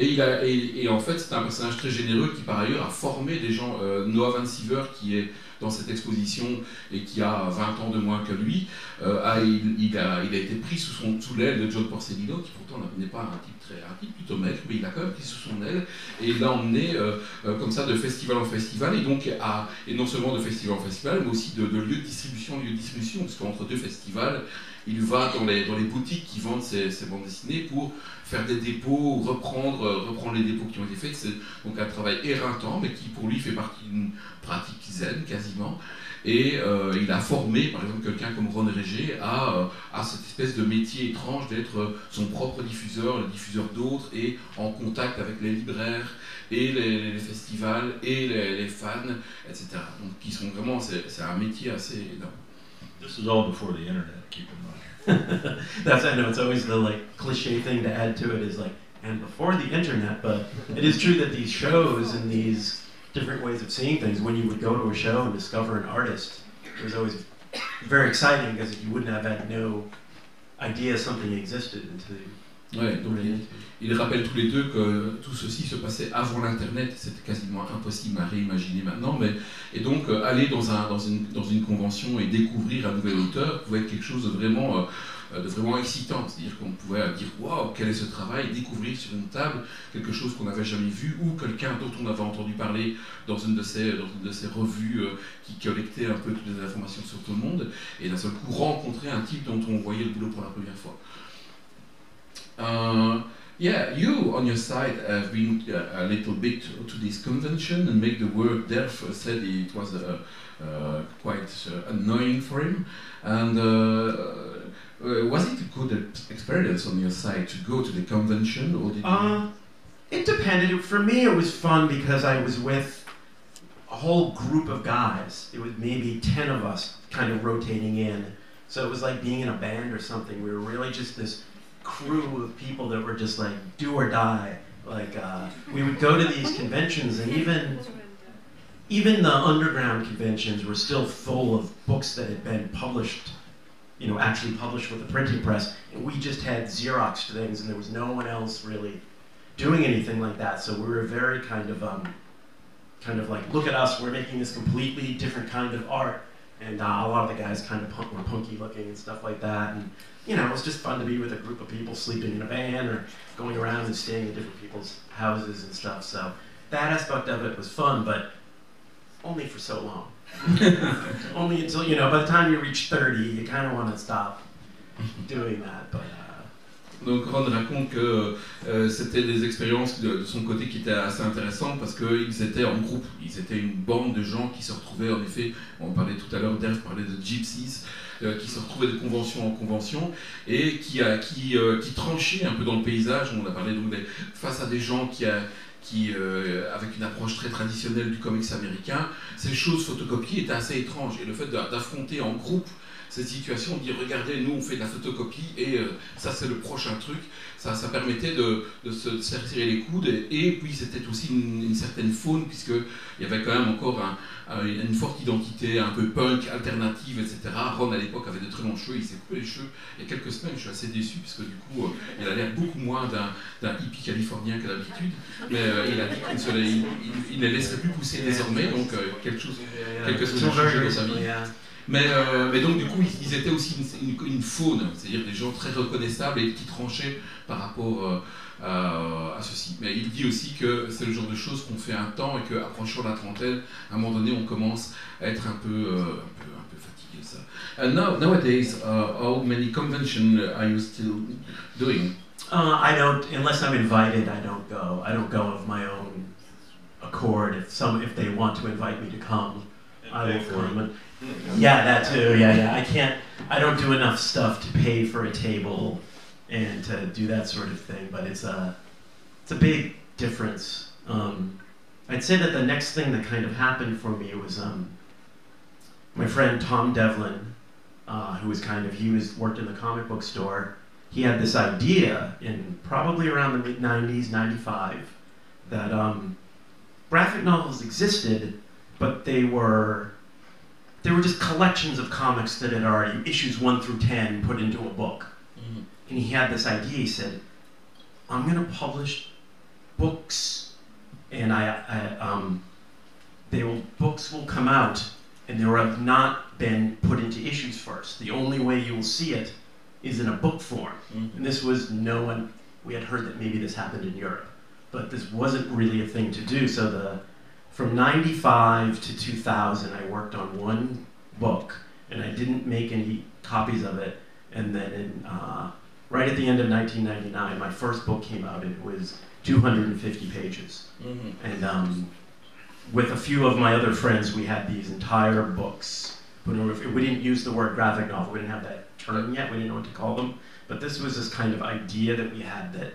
Et, en fait, c'est un personnage très généreux qui, par ailleurs, a formé des gens. Euh, Noah Van Siever, qui est dans cette exposition et qui a 20 ans de moins que lui, euh, a, il, a, été pris sous, sous l'aile de John Porcellino, qui pourtant n'est pas un type, très, un type plutôt maigre, mais il a quand même pris sous son aile et l'a emmené euh, comme ça de festival en festival, et donc à, et non seulement de festival en festival, mais aussi de, de lieu de distribution en lieu de distribution, parce qu'entre deux festivals, il va dans les, dans les boutiques qui vendent ses, ses bandes dessinées pour faire des dépôts, reprendre, euh, reprendre les dépôts qui ont été faits. C'est donc un travail éreintant, mais qui pour lui fait partie d'une pratique zen quasiment. Et euh, il a formé, par exemple, quelqu'un comme Ron Régé à, euh, à cette espèce de métier étrange d'être son propre diffuseur, le diffuseur d'autres, et en contact avec les libraires, et les, festivals, et les, fans, etc. Donc, qui sont vraiment, c'est un métier assez énorme.
This is all before the internet. Keep in mind.
That's I know it's always the like cliche thing to add to it is like and before the internet, but it is true that these shows and these different ways of seeing things, when you would go to a show and discover an artist, it was always very exciting because you wouldn't have had no idea something existed until you
Ouais, donc Ils rappellent tous les deux que tout ceci se passait avant l'Internet, c'était quasiment impossible à réimaginer maintenant, et donc euh, aller dans, un, dans, une, convention et découvrir un nouvel auteur pouvait être quelque chose de vraiment, euh, euh, de vraiment excitant, c'est-à-dire qu'on pouvait dire waouh, quel est ce travail, découvrir sur une table quelque chose qu'on n'avait jamais vu ou quelqu'un dont on avait entendu parler dans une de ces, revues qui collectait un peu toutes les informations sur tout le monde, et d'un seul coup rencontrer un type dont on voyait le boulot pour la première fois. Uh, yeah, you on your side have been uh, a little bit to this convention and make the work there. f- Said it was uh, uh, quite uh, annoying for him. And uh, was it a good experience on your side to go to the convention, or did?
Uh, it depended. For me, it was fun because I was with a whole group of guys. It was maybe 10 of us kind of rotating in. So it was like being in a band or something. We were really just this crew of people that were just like do or die. Like uh, we would go to these conventions, and even even the underground conventions were still full of books that had been published, you know, actually published with a printing press, and we just had Xerox things, and there was no one else really doing anything like that. So we were very kind of um, kind of like, look at us, we're making this completely different kind of art. And uh, a lot of the guys kind of punk, were punky looking and stuff like that. And, you know, it was just fun to be with a group of people sleeping in a van or going around and staying in different people's houses and stuff. So that aspect of it was fun, but only for so long. only until, you know, by the time you reach 30, you kind of want to stop doing that. But, uh,
Donc Ron raconte que euh, c'était des expériences de, de, son côté qui étaient assez intéressantes parce qu'ils étaient en groupe, ils étaient une bande de gens qui se retrouvaient en effet, on parlait tout à l'heure, Dave parlait de gypsies, euh, qui se retrouvaient de convention en convention et qui, a, qui, euh, un peu dans le paysage. On a parlé donc face à des gens qui, qui euh, avec une approche très traditionnelle du comics américain, ces choses photocopiées étaient assez étranges et le fait d'affronter en groupe cette situation, de dire regardez, nous on fait de la photocopie et euh, ça c'est le prochain truc. Ça, ça permettait de, de se serrer les coudes et, et puis c'était aussi une, une, certaine faune puisqu'il y avait quand même encore un, un, une forte identité un peu punk, alternative, etc. Ron à l'époque avait de très longs cheveux, il s'est coupé les cheveux il y a quelques semaines, je suis assez déçu parce que du coup euh, il a l'air beaucoup moins d'un hippie californien que d'habitude, mais euh, il a dit qu'il ne, il, il ne laisserait plus pousser désormais, donc quelque chose, quelque chose a changé dans sa vie. Mais, euh, mais, donc du coup, ils, étaient aussi une, une, une faune, c'est-à-dire des gens très reconnaissables et qui tranchaient par rapport euh, à, à, ceci. Mais il dit aussi que c'est le genre de choses qu'on fait un temps et qu'approchant la trentaine, à un moment donné, on commence à être un peu, euh, un peu, un peu fatigué. Ça. And now, nowadays, uh, how many conventions are you still doing?
Uh, I don't, unless I'm invited, I don't go. I don't go of my own accord. If some, if they want to invite me to come, I will come. Yeah, that too. Yeah, yeah. I can't. I don't do enough stuff to pay for a table and to do that sort of thing. But it's a, it's a big difference. Um, I'd say that the next thing that kind of happened for me was um, my friend Tom Devlin, uh, who was kind of he was worked in the comic book store. He had this idea in probably around the mid '90s, '95, that um, graphic novels existed, but they were they were just collections of comics that had already issues one through ten put into a book. Mm-hmm. And he had this idea. He said, "I'm going to publish books, and I, I um, they will books will come out, and they will have not been put into issues first. The only way you will see it is in a book form. Mm-hmm. And this was no one. We had heard that maybe this happened in Europe, but this wasn't really a thing to do. So the from 95 to 2000, I worked on one book, and I didn't make any copies of it. And then, in, uh, right at the end of 1999, my first book came out. It was 250 pages, mm-hmm. and um, with a few of my other friends, we had these entire books. But we didn't use the word graphic novel. We didn't have that term yet. We didn't know what to call them. But this was this kind of idea that we had that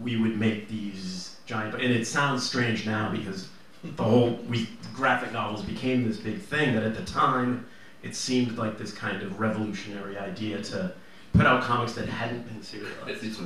we would make these giant. And it sounds strange now because the whole we, graphic novels became this big thing that at the time it seemed like this kind of revolutionary idea to put out comics that hadn't been serialized.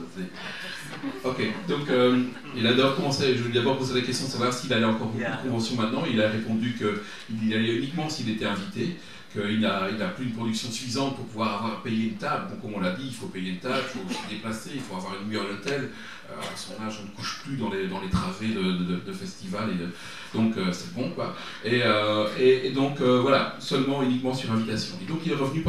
Ok, donc euh, il a d'abord commencé, je lui ai d'abord posé la question de savoir s'il allait encore beaucoup yeah. de conventions maintenant. Il a répondu qu'il allait uniquement s'il était invité, qu'il n'a plus une production suffisante pour pouvoir avoir payé une table. Donc comme on l'a dit, il faut payer une table, il faut se déplacer, il faut avoir une nuit à l'hôtel. Euh, à son âge, on ne couche plus dans les, travées de, festivals. Donc euh, c'est bon quoi. Et, euh, donc euh, voilà, seulement uniquement sur invitation. Et donc il est revenu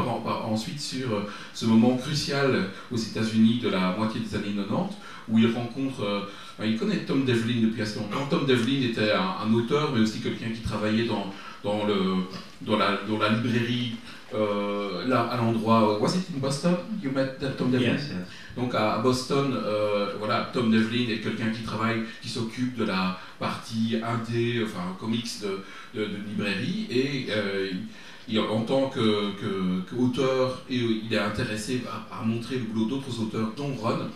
ensuite sur euh, ce moment crucial aux États-Unis de la moitié des années 90 où il rencontre, il connaît Tom Devlin depuis assez longtemps. Tom Devlin était un, auteur, mais aussi quelqu'un qui travaillait dans, le, dans, la, dans la librairie euh, là, à l'endroit. Was it in Boston? You met Tom Devlin?
Yes, yes.
Donc à, Boston, euh, voilà, Tom Devlin est quelqu'un qui travaille, qui s'occupe de la partie indé, enfin comics de, de, de librairie, et euh, il, en tant qu'auteur, que, que il est intéressé à, à montrer le boulot d'autres auteurs, dont Ron.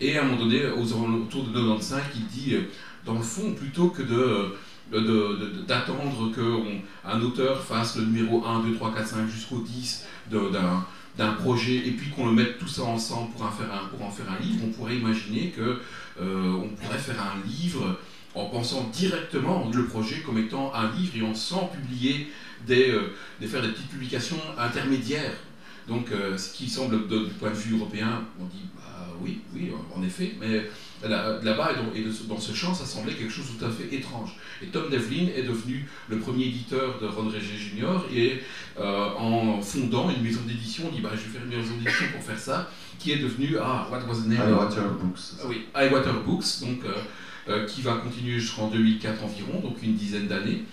Et à un moment donné, aux autour de 95, il dit, dans le fond, plutôt que de d'attendre qu'un auteur fasse le numéro 1, 2, 3, 4, 5 jusqu'au 10 d'un projet et puis qu'on le mette tout ça ensemble pour en faire un, livre, on pourrait imaginer que on pourrait faire un livre en pensant directement le projet comme étant un livre et en sans publier des, des faire des petites publications intermédiaires. Donc, ce qui semble, du point de vue européen, on dit bah, oui, oui, en effet, mais là-bas et dans ce champ, ça semblait quelque chose de tout à fait étrange. Et Tom Devlin est devenu le premier éditeur de Ron Regé Jr. et euh, en fondant une maison d'édition, on dit bah, je vais faire une maison d'édition pour faire ça, qui est devenue ah, what was the name?
Highwater Books.
Ah oui, Highwater Books, donc, euh, euh, qui va continuer jusqu'en 2004 environ, donc une dizaine d'années.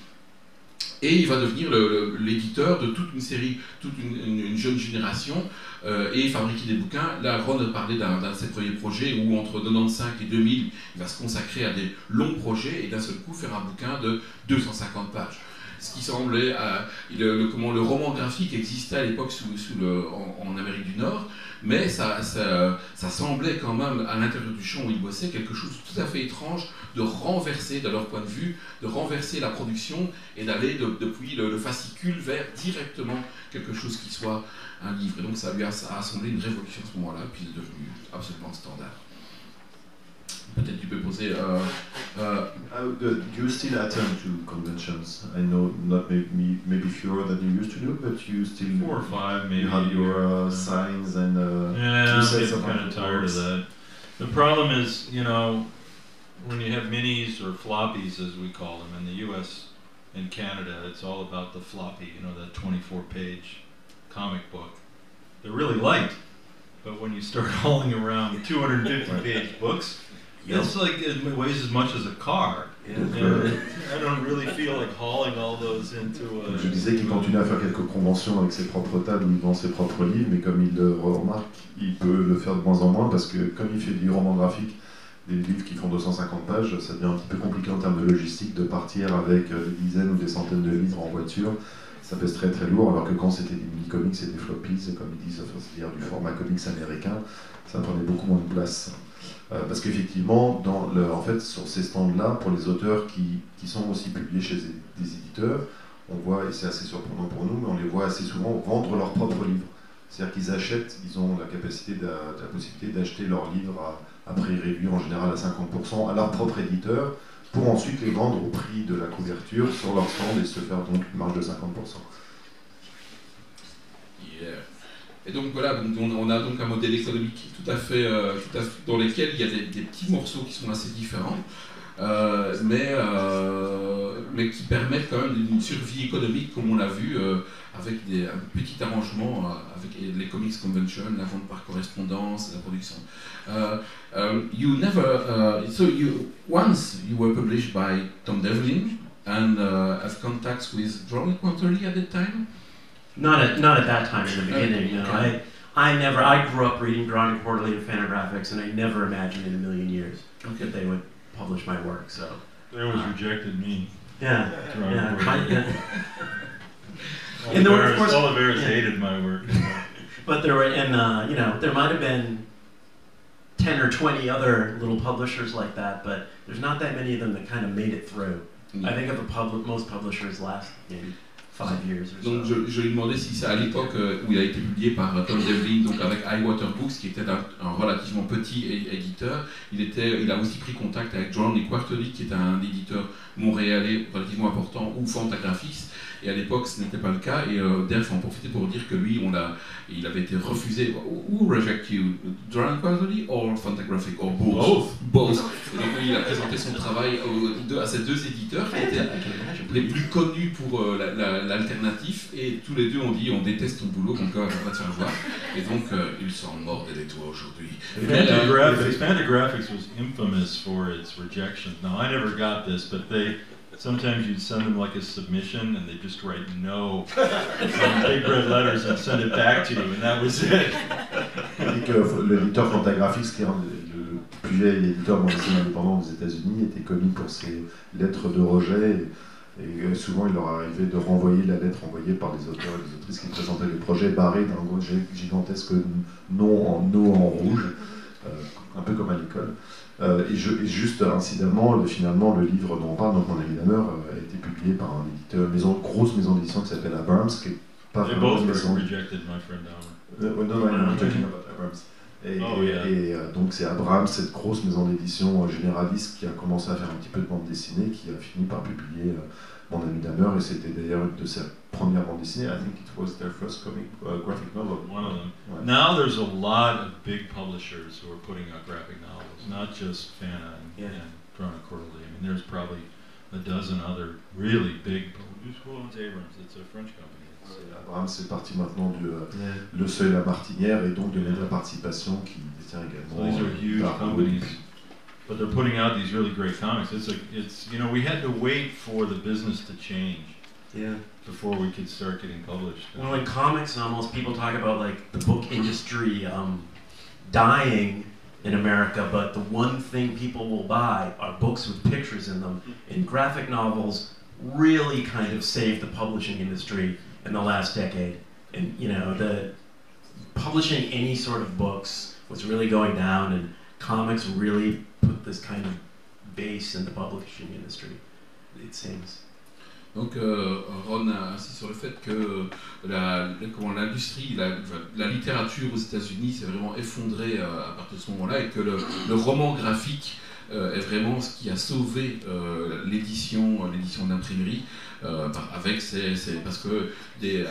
Et il va devenir l'éditeur de toute une série, toute une, jeune génération, euh, et fabriquer des bouquins. Là, Ron a parlé d'un de ses premiers projets où, entre 95 et 2000, il va se consacrer à des longs projets et d'un seul coup faire un bouquin de 250 pages ce qui semblait, le, comment, le roman graphique existait à l'époque en, Amérique du Nord, mais ça, semblait quand même, à l'intérieur du champ où ils bossaient, quelque chose de tout à fait étrange de renverser, de leur point de vue, de renverser la production et d'aller depuis le, fascicule vers directement quelque chose qui soit un livre. Et donc ça lui a, a semblé une révolution à ce moment-là, puis c'est devenu absolument standard. Peut-être tu peux poser. Uh, uh,
uh, do you still attend to conventions? I know not maybe, maybe fewer than you used to do, but you still
four or five maybe.
You have your uh, signs and. Uh,
yeah, I'm getting kind of tired of that. The problem is, you know, when you have minis or floppies, as we call them in the U.S. and Canada, it's all about the floppy. You know, that 24-page comic book. They're really light, but when you start hauling around 250-page books It's like it weighs as much as a car. Yeah. I don't really feel like hauling all those into a...
Je disais qu'il continue à faire quelques conventions avec ses propres tables il vend ses propres livres, mais comme il le remarque, il peut le faire de moins en moins parce que comme il fait du roman graphique, des livres qui font 250 pages, ça devient un petit peu compliqué en termes de logistique de partir avec des dizaines ou des centaines de livres en voiture. Ça pèse très très lourd, alors que quand c'était des mini-comics et des floppies, comme ils disent, c'est-à-dire du format comics américain, ça prenait beaucoup moins de place. Euh, parce qu'effectivement, en fait, sur ces stands-là, pour les auteurs qui, qui, sont aussi publiés chez des éditeurs, on voit, et c'est assez surprenant pour nous, mais on les voit assez souvent vendre leurs propres livres. C'est-à-dire qu'ils achètent, ils ont la capacité, la possibilité d'acheter leurs livres à, prix réduit, en général à 50%, à leur propre éditeur, pour ensuite les vendre au prix de la couverture sur leur stand et se faire donc une marge de 50%.
Et donc voilà, on, a donc un modèle économique tout à fait, euh, tout à fait dans lequel il y a des, petits morceaux qui sont assez différents, euh, mais, euh, mais qui permettent quand même une survie économique, comme on l'a vu, avec des, un petit arrangement avec les Comics Convention, la vente par correspondance, la production. Um, you never, so you once you were published by Tom Devlin and have contacts with Drawing Quarterly at time.
Not at not at that time in the beginning. No, I I never. I grew up reading Drawing Quarterly and Fantagraphics, and I never imagined in a million years okay. that they would publish my work. So
they always uh, rejected me.
Yeah, yeah. My, yeah.
all, and the, Bears, of course, all the Bears yeah. hated my work.
but there were, and uh, you know, there might have been ten or twenty other little publishers like that, but there's not that many of them that kind of made it through. Yeah. I think of the public, most publishers last maybe
Donc je, je, lui demandais si c'est à l'époque euh, où il a été publié par Tom Devlin, donc avec Highwater Books, qui était un, relativement petit éditeur. Il, était, il a aussi pris contact avec John Lee Quarterly, qui est un éditeur montréalais relativement important, ou Fantagraphics, et à l'époque, ce n'était pas le cas. Et euh, Delph en profitait pour dire que lui, on a, il avait été refusé. Who reject you? Drunk Quarterly or Fantagraphic? Or both? Both. Et donc, il a présenté son travail à ces deux éditeurs qui étaient les plus connus pour euh, l'alternatif. et tous les deux ont dit on déteste ton boulot, donc on va te faire voir. Et donc, euh, ils sont morts des toits aujourd'hui.
Fantagraphics, Fantagraphics was infamous for its rejection. Now, I never got this, but they. sometimes you'd send them like a submission and they'd just write no in big red letters and send it back to you, and that was it.
l'éditeur Fantagraphics, qui est le plus vieil éditeur magazine indépendant aux États-Unis, était connu pour ses lettres de rejet. Et, euh, souvent, il leur arrivait de renvoyer la lettre envoyée par les auteurs et les autrices qui présentaient les projets barrés d'un gros gigantesque nom en, no en rouge, euh, un peu comme à l'école. Euh, et, juste incidemment, finalement, le livre dont on parle, donc Mon ami euh, a été publié par un éditeur, une maison, grosse maison d'édition qui s'appelle Abrams, qui est pas vraiment une maison.
rejected, my friend Dahmer.
Euh, non, non, I'm talking about Abrams. Et,
Oh, yeah.
et, euh, donc c'est Abrams, cette grosse maison d'édition euh, généraliste qui a commencé à faire un petit peu de bande dessinée, qui a fini par publier euh, Mon ami Dahmer, et c'était d'ailleurs une de ses premières bandes dessinées. I think it was their first comic uh, graphic novel.
One of them.
Ouais.
Now there's a lot of big publishers who are putting out graphic novels, not just Fana and,
Yeah.
and Corona Quarterly. I mean, there's probably a dozen other really big. Who's Abrams? It's a French company. It's, uh,
c'est parti maintenant du euh, Le Seuil La Martinière et donc de Média Participation qui détient également.
So these are
euh,
huge
Dargo.
companies, but they're putting out these really great comics. It's a, it's you know, we had to wait for the business to change
Yeah.
before we could start getting published.
Well, in comics, almost people talk about like the book industry um, dying in America, but the one thing people will buy are books with pictures in them. And graphic novels really kind of saved the publishing industry in the last decade. And you know, the publishing any sort of books was really going down, and comics really put this kind of base in the publishing industry. It seems.
Donc euh, Ron a insisté sur le fait que la, l'industrie, la, la littérature aux États-Unis s'est vraiment effondrée euh, à partir de ce moment-là et que le, le roman graphique euh, est vraiment ce qui a sauvé euh, l'édition, l'édition d'imprimerie. euh, avec parce que euh,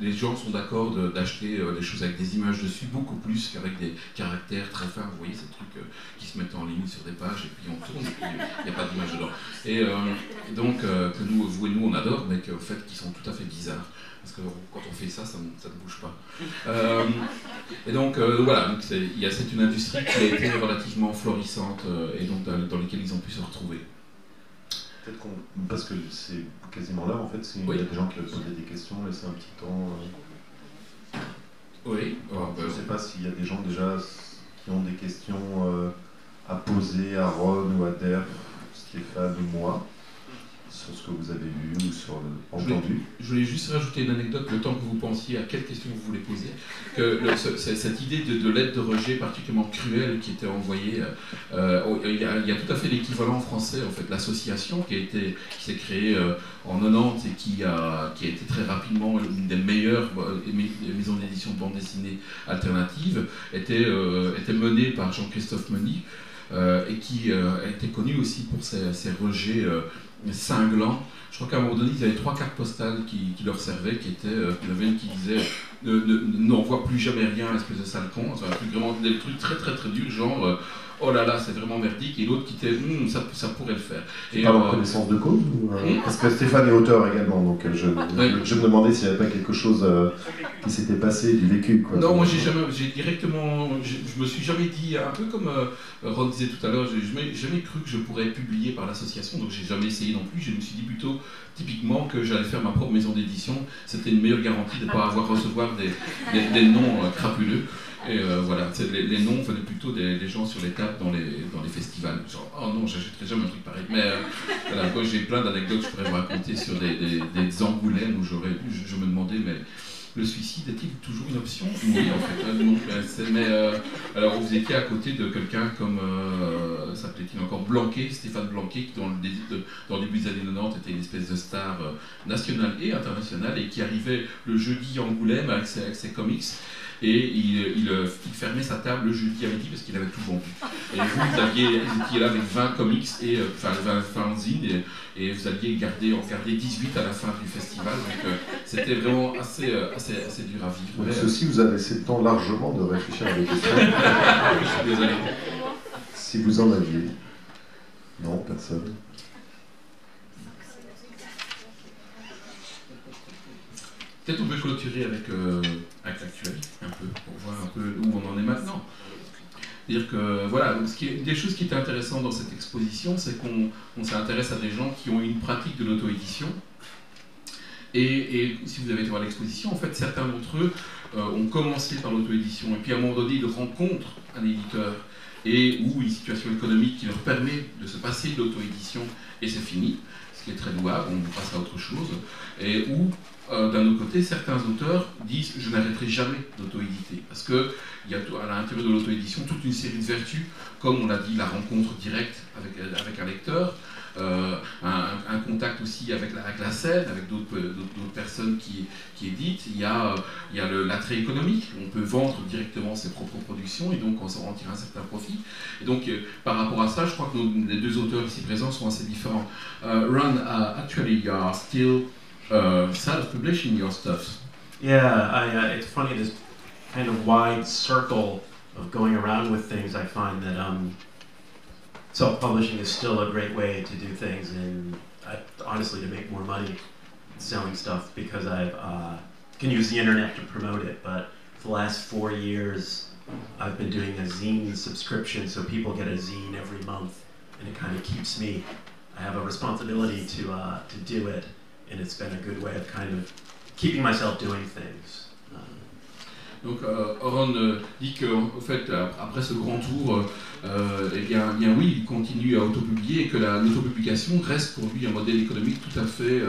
les gens sont d'accord d'acheter euh, des choses avec des images dessus beaucoup plus qu'avec des caractères très fins. Vous voyez ces trucs euh, qui se mettent en ligne sur des pages et puis on tourne et puis il n'y a pas d'image dedans. Et, euh, donc, euh, que nous, vous et nous, on adore, mais fait, qui sont tout à fait bizarres. Parce que quand on fait ça, ça, ne- ça ne bouge pas. Euh, et donc, euh, voilà, il y a, c'est une industrie qui a été relativement florissante euh, et donc dans, dans laquelle ils ont pu se retrouver.
Peut-être qu'on. Parce que c'est quasiment là en fait, s'il
Oui.
y a des gens qui veulent poser des questions, laisser un petit temps.
Oui,
Alors,
euh,
je ne sais pas s'il y a des gens déjà qui ont des questions à poser à Ron ou à Derf, Stéphane ou moi, sur ce que vous avez lu ou sur le entendu.
Je voulais juste rajouter une anecdote, le temps que vous pensiez à quelle question vous voulez poser. Que le- ce- ce- cette idée de, de lettre de rejet particulièrement cruelle qui était envoyée, euh, euh, il, y a, il y a tout à fait l'équivalent en français, en fait, l'association qui a été, qui s'est créée euh, en 90 et qui a, qui a été très rapidement une des meilleures euh, maisons d'édition de bande dessinée alternatives, était, était menée par Jean-Christophe Meny. et qui a été connu aussi pour ses, ses rejets euh, cinglants je crois qu'à un moment donné, ils avaient trois cartes postales qui, qui leur servaient, qui étaient, euh, il y en avait une qui disait ne, ne- n'envoie plus jamais rien, espèce de sale con. Truc vraiment des trucs très très très durs, genre euh, oh là là, c'est vraiment merdique, et l'autre qui était Hum, ça, ça pourrait le faire. Et,
en
euh,
connaissance de cause ou, euh,
Hmm
Parce que Stéphane est auteur également, donc euh, je,
Ouais.
je me demandais s'il n'y avait pas quelque chose euh, qui s'était passé, du vécu. Quoi.
Non, moi j'ai jamais, j'ai directement, je me suis jamais dit, un peu comme euh, Ron disait tout à l'heure, j'ai jamais, jamais cru que je pourrais être publié par l'association, donc j'ai jamais essayé non plus. Je me suis dit plutôt, typiquement, que j'allais faire ma propre maison d'édition. C'était une meilleure garantie de ne pas avoir à recevoir des, des, noms euh, crapuleux. Et euh, voilà, les, les noms venaient plutôt des, gens sur les tables dans les, dans les festivals. Genre, oh non, j'achèterai jamais un truc pareil. Mais euh, voilà, j'ai plein d'anecdotes que je pourrais vous raconter sur des, des, où j'aurais, je, je me demandais, mais le suicide est-il toujours une option Oui, en fait. hein, euh, euh, alors, vous étiez à côté de quelqu'un comme, euh, s'appelait-il encore Blanquet, Stéphane Blanquet, qui dans le, début des années 90 était une espèce de star nationale et internationale et qui arrivait le jeudi à Angoulême avec ses comics. Et il, il, euh, il fermait sa table le jeudi à midi parce qu'il avait tout vendu. Et vous, vous aviez, vous étiez là avec 20 comics et euh, enfin 20 fanzines et, et vous alliez garder, en garder 18 à la fin du festival. Donc euh, c'était vraiment assez, assez, assez dur à vivre.
Donc
Mais,
ceci vous a laissé le temps largement de réfléchir à des questions,
je suis désolé.
si vous en aviez. Non, personne.
Peut-être on peut clôturer avec, euh, avec l'actuel, un peu, pour voir un peu où on en est maintenant. C'est-à-dire que, voilà, ce qui est, une des choses qui était intéressante dans cette exposition, c'est qu'on on s'intéresse à des gens qui ont une pratique de l'auto-édition. Et, et si vous avez été voir l'exposition, en fait, certains d'entre eux euh, ont commencé par l'auto-édition, et puis à un moment donné, ils rencontrent un éditeur, et ou une situation économique qui leur permet de se passer de l'auto-édition, et c'est fini, ce qui est très louable, on passe à autre chose, et où euh, d'un autre côté, certains auteurs disent je n'arrêterai jamais d'auto-éditer. Parce qu'il y a à l'intérieur de l'auto-édition toute une série de vertus, comme on l'a dit, la rencontre directe avec un lecteur, euh, un, contact aussi avec la, avec la scène, avec d'autres personnes qui, qui éditent. Il y a, y a l'attrait économique. On peut vendre directement ses propres productions et donc on s'en rend un certain profit. Et donc par rapport à ça, je crois que les deux auteurs ici présents sont assez différents. Ron, uh, actually you are still uh, self-publishing your stuff.
Yeah, I, uh, it's funny this kind of wide circle of going around with things. I find that um, self-publishing is still a great way to do things, and I, honestly, to make more money selling stuff because I uh, can use the internet to promote it. But for the last four years, I've been doing a zine subscription, so people get a zine every month, and it kind of keeps me. I have a responsibility to uh, to do it, and it's been a good way of kind of keeping myself doing things.
Donc euh, Oron euh, dit qu'au fait, après ce grand tour, euh, eh bien, bien, oui, il continue à autopublier et que l'autopublication reste pour lui un modèle économique tout à fait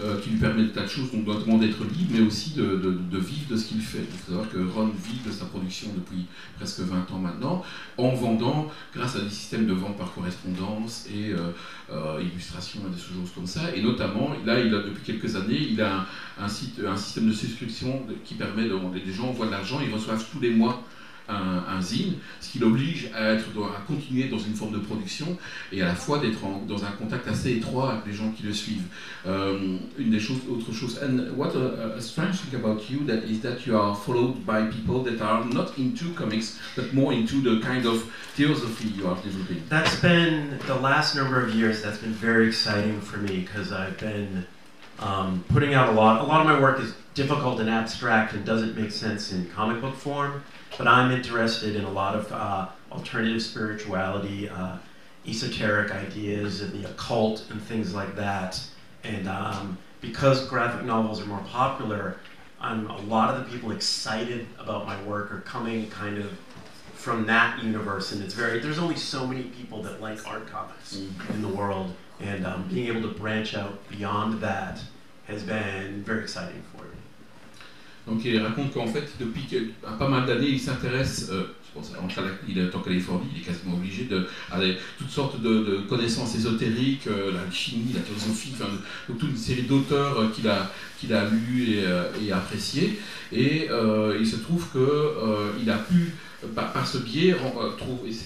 euh, qui lui permet de tas de choses, donc notamment d'être libre, mais aussi de, vivre de ce qu'il fait. Il faut savoir que Ron vit de sa production depuis presque 20 ans maintenant, en vendant grâce à des systèmes de vente par correspondance et euh, euh, illustration et des choses comme ça. Et notamment, là, il a, depuis quelques années, il a un, site, un système de subscription qui permet de, des gens envoient de l'argent, ils reçoivent tous les mois un, un zine, ce qui l'oblige à, être, à continuer dans une forme de production et à la fois d'être dans un contact assez étroit avec les gens qui le suivent. Euh, une des choses, autre chose. And what a, strange thing about you that is that you are followed by people that are not into comics, but more into the kind of theosophy you are developing.
That's been the last number of years. That's been very exciting for me because I've been um, putting out a lot. A lot of my work is difficult and abstract and doesn't make sense in comic book form. But I'm interested in a lot of uh, alternative spirituality, uh, esoteric ideas, and the occult, and things like that. And um, because graphic novels are more popular, I'm, a lot of the people excited about my work are coming kind of from that universe, and it's very. There's only so many people that like art comics mm-hmm. in the world, and um, being able to branch out beyond that has been very exciting for me.
Donc il raconte qu'en fait, depuis pas mal d'années, il s'intéresse, euh, il est en Californie, il est quasiment obligé de aller toutes sortes de, connaissances ésotériques, euh, la chimie, la philosophie, enfin, toute une série d'auteurs euh, qu'il a, qu'il a lus et, et appréciés. Et il se trouve qu'il a pu par, ce biais,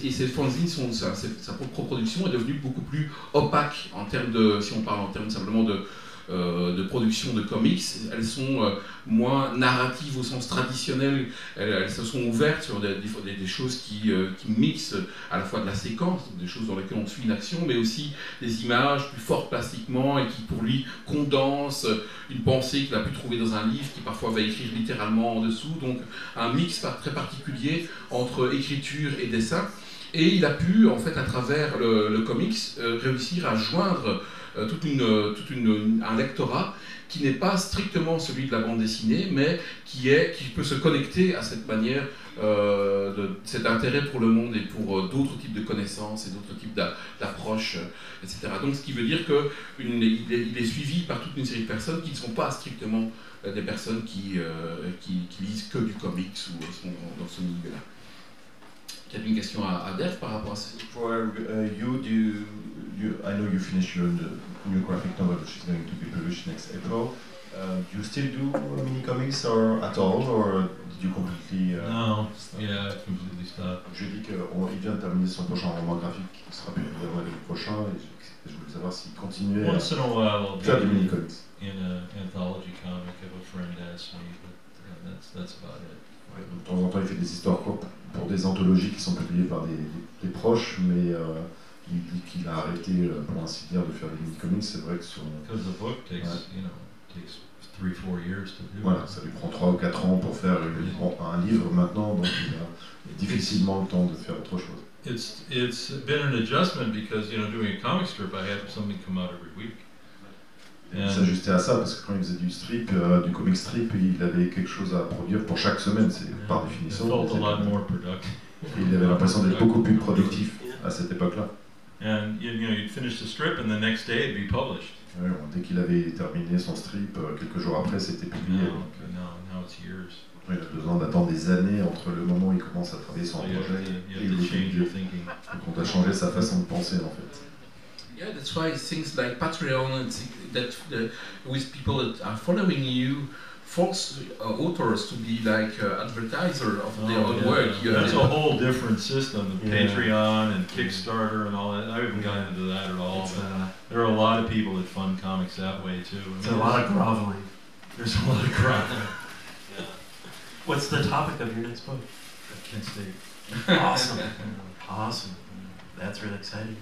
et ses fanzines, sont, sa, sa, propre production est devenue beaucoup plus opaque en termes de, si on parle en termes simplement de, euh, de production de comics, elles sont euh, moins narratives au sens traditionnel, elles, se sont ouvertes sur des, choses qui, euh, qui, mixent à la fois de la séquence, des choses dans lesquelles on suit une action, mais aussi des images plus fortes plastiquement et qui pour lui condensent une pensée qu'il a pu trouver dans un livre qui parfois va écrire littéralement en dessous, donc un mix très particulier entre écriture et dessin. Et il a pu, en fait, à travers le, comics, réussir à joindre toute une, toute une, un lectorat qui n'est pas strictement celui de la bande dessinée, mais qui, est, qui peut se connecter à cette manière, euh, cet intérêt pour le monde et pour euh, d'autres types de connaissances et d'autres types d'approches, etc. Donc ce qui veut dire qu'il est, est, suivi par toute une série de personnes qui ne sont pas strictement des personnes qui, qui, qui, lisent que du comics ou sont dans ce milieu-là. A une question à, à Dev par rapport à ça.
For uh, you, do you, you, I know you finished your new graphic novel, which is going to be published next April. Uh, do you still do mini comics or at all, or did you completely?
Uh, no, yeah, completely stopped.
Je dis qu'il vient de terminer son prochain roman graphique qui sera publié l'année prochain, et je, voulais savoir s'il continuait
Once in a while,
faire des mini comics.
In an anthology comic if a friend asks me, but yeah, that's that's about it.
Ouais, de temps en temps, il fait des histoires courtes pour des anthologies qui sont publiées par des, des, des proches, mais euh, il dit qu'il a arrêté, euh, pour ainsi dire, de faire des mini-comics. C'est vrai que son. Voilà, ça lui prend 3 ou 4 ans pour faire un livre maintenant, donc il a difficilement le temps de faire autre chose.
It's, it's been an adjustment because, you know, doing a comic strip, I have something come out every week.
Il s'ajustait à ça parce que quand il faisait du strip, euh, du comic strip, il avait quelque chose à produire pour chaque semaine, c'est par définition. il avait l'impression d'être beaucoup plus productif à cette époque-là.
And you know, you'd finish the strip and the next day it'd be published.
Ouais, dès qu'il avait terminé son strip, euh, quelques jours après, c'était publié.
No, donc, no, now it's years.
il a besoin d'attendre des années entre le moment où il commence à travailler sur un so projet
et le. Donc
on doit changer sa façon de penser en fait.
Yeah, that's why things like Patreon and that the, with people that are following you force uh, authors to be like uh, advertiser of their
Oh,
own
yeah.
work. You
That's
have-
a whole different system. The
Yeah.
Patreon and Kickstarter and all that. I haven't gotten into that at all. But
uh,
there are a lot of people that fund comics that way too. I
it's a lot of groveling.
There's a lot of crap.
What's the topic of your next book?
I can't say.
Awesome. awesome. That's really exciting.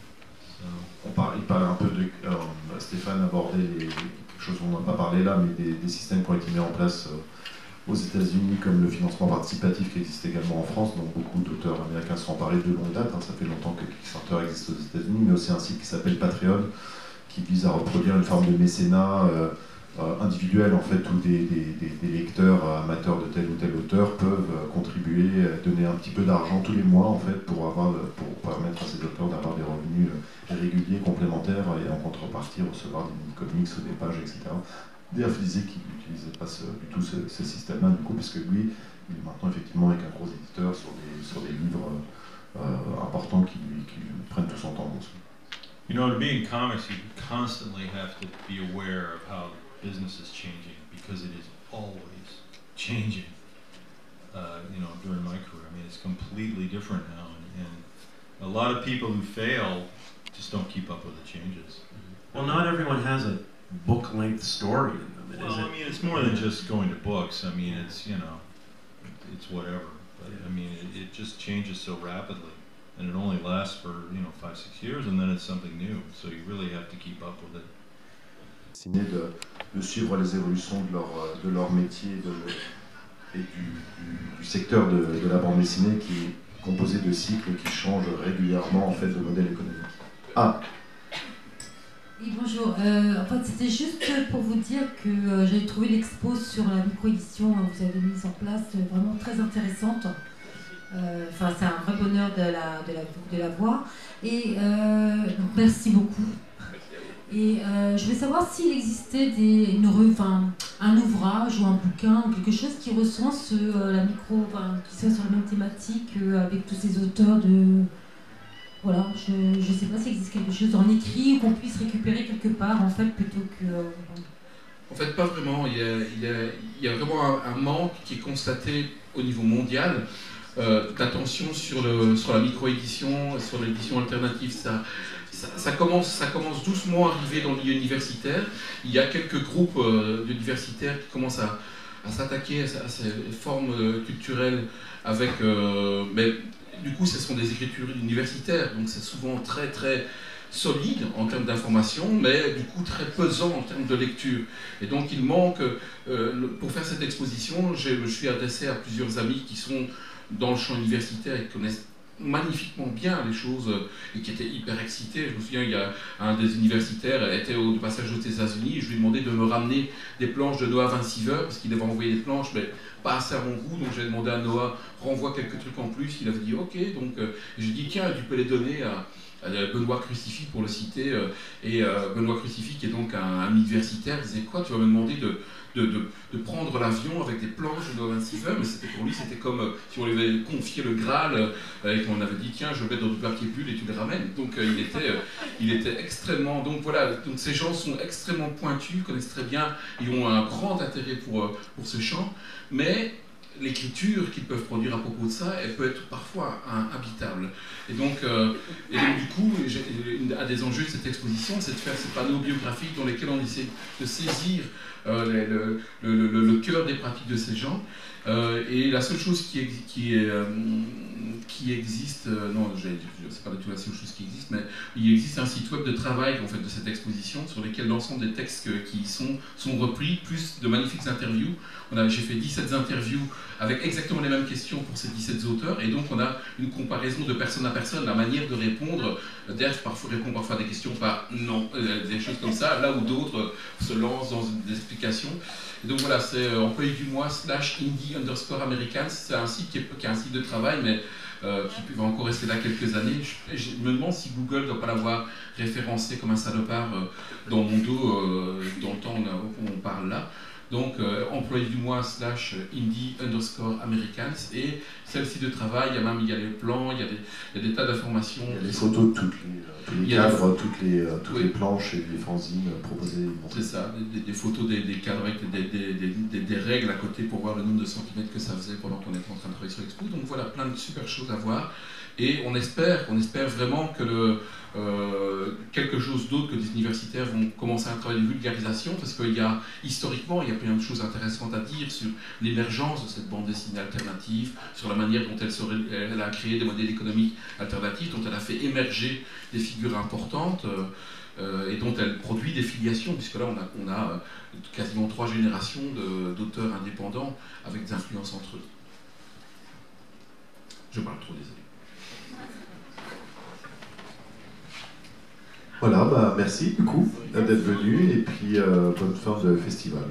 So.
On parle, il parlait un peu de. euh, Stéphane abordait les, quelque chose dont on n'a pas parlé là, mais des, systèmes qui ont été mis en place euh, aux États-Unis, comme le financement participatif qui existe également en France. Donc beaucoup d'auteurs américains sont emparés de longue date. hein. ça fait longtemps que Kickstarter existe aux États-Unis, mais aussi un site qui s'appelle Patreon, qui vise à reproduire une forme de mécénat euh, euh, individuel en fait, où des, lecteurs euh, amateurs de tel ou tel auteur peuvent euh, contribuer, donner un petit peu d'argent tous les mois en fait pour avoir pour permettre à ces auteurs d'avoir des revenus réguliers, complémentaires et en contrepartie recevoir des mini-comics ou des pages, etc. Je disais qu'il n'utilisait pas du tout ce, système-là, du coup, puisque lui, il est maintenant effectivement avec un gros éditeur sur des, sur des livres importants qui, lui- prennent tout son temps.
You know, to be comics, you constantly have to be aware of how business is changing because it is always changing. Uh, you know, during my career, I mean, it's completely different now, and, and a lot of people who fail just don't keep up with the changes.
Well, not everyone has a book-length story in them,
Well,
is
I mean, it's more than just going to books. I mean, it's you know, it's whatever. But I mean, it, it just changes so rapidly, and it only lasts for you know five, six years, and then it's something new. So you really have to keep up with it.
De, de suivre les évolutions de leur, de leur métier et du, secteur de, la bande dessinée qui est composé de cycles qui changent régulièrement en fait de modèle économique. Ah,
bonjour. Euh, en fait, c'était juste pour vous dire que euh, j'ai trouvé l'expo sur la micro-édition que vous avez mise en place vraiment très intéressante. Euh, Enfin, c'est un vrai bonheur de la, la, voir. Et merci beaucoup. Et euh, je voulais savoir s'il existait des, une un ouvrage ou un bouquin ou quelque chose qui recense euh, la micro, qui soit sur la même thématique euh, avec tous ces auteurs de, voilà, je ne sais pas s'il existe quelque chose en écrit ou qu'on puisse récupérer quelque part, en fait, plutôt que...
En fait, pas vraiment. Il y a, vraiment un, manque qui est constaté au niveau mondial d'attention sur, sur la micro-édition, sur l'édition alternative. Ça, ça, commence, ça commence doucement à arriver dans le milieu universitaire. Il y a quelques groupes euh, universitaires qui commencent à, s'attaquer à, ces- formes euh, culturelles avec... euh, mais du coup, ce sont des écritures universitaires, donc c'est souvent très très solide en termes d'information, mais du coup très pesant en termes de lecture. Et donc il manque, euh, pour faire cette exposition, je suis adressé à plusieurs amis qui sont dans le champ universitaire et qui connaissent magnifiquement bien les choses euh, et qui étaient hyper excités. Je me souviens, il y a un des universitaires était au passage aux États-Unis je lui ai demandé de me ramener des planches de Noah Van parce qu'il avait envoyé des planches, mais pas assez à mon goût. Donc j'ai demandé à Noah renvoie quelques trucs en plus. Il avait dit ok. Donc euh, j'ai dit tiens, tu peux les donner à, à Benoît Crucifix pour le citer. euh, et euh, Benoît Crucifix, qui est donc un, un universitaire, disait quoi Tu vas me demander de, de, prendre l'avion avec des planches de Noah Van Siever, mais c'était pour lui, c'était comme euh, si on lui avait confié le Graal euh, et qu'on avait dit tiens, je le mettre dans du papier bulle et tu le ramènes. Donc euh, il, était, il était extrêmement. Donc voilà, donc ces gens sont extrêmement pointus, connaissent très bien et ont un grand intérêt pour, pour ce champ, mais l'écriture qu'ils peuvent produire à propos de ça, elle peut être parfois un- habitable. Et donc, et donc du coup, un des enjeux de cette exposition, c'est de faire ces panneaux biographiques dans lesquels on essaie de saisir le, le- cœur des pratiques de ces gens. Euh, et la seule chose qui, qui, est, euh, qui existe, euh, non, sais pas du tout la seule chose qui existe, mais il existe un site web de travail en fait, de cette exposition sur lequel l'ensemble des textes qui y sont sont repris, plus de magnifiques interviews. J'ai fait 17 interviews avec exactement les mêmes questions pour ces 17 auteurs, et donc on a une comparaison de personne à personne, la manière de répondre. Derf parfois répond parfois à des questions par non, euh, des choses comme ça, là où d'autres euh, se lancent dans des donc voilà, c'est euh, employé du mois slash indie underscore americans. C'est un site qui est, un site de travail, mais euh, qui va encore rester là quelques années. Je, me demande si Google ne doit pas l'avoir référencé comme un salopard euh, dans mon dos dans le temps on, a- on parle là. Donc euh, employé du mois slash indie underscore americans. Et celle-ci de travail, il y a même il y a les plans, il y a des, il y a des tas d'informations.
Il y a les photos de toutes les, euh, tous les cadres, toutes les, euh, toutes
Oui.
les planches et les fanzines proposées.
C'est ça, des, photos des, des cadres avec des, des- des- des- des règles à côté pour voir le nombre de centimètres que ça faisait pendant qu'on était en train de travailler sur l'expo. Donc voilà, plein de super choses à voir. Et on espère, on espère vraiment que euh, quelque chose d'autre que des universitaires vont commencer un travail de vulgarisation, parce qu'il y a, historiquement, il y a plein de choses intéressantes à dire sur l'émergence de cette bande dessinée alternative, sur la manière dont elle, a créé des modèles économiques alternatifs, dont elle a fait émerger des figures importantes. euh, euh, et dont elle produit des filiations, puisque là on a, quasiment trois générations d'auteurs indépendants avec des influences entre eux. Je parle trop, désolé.
Voilà, bah, merci du coup d'être venu et puis euh, bonne fin de festival.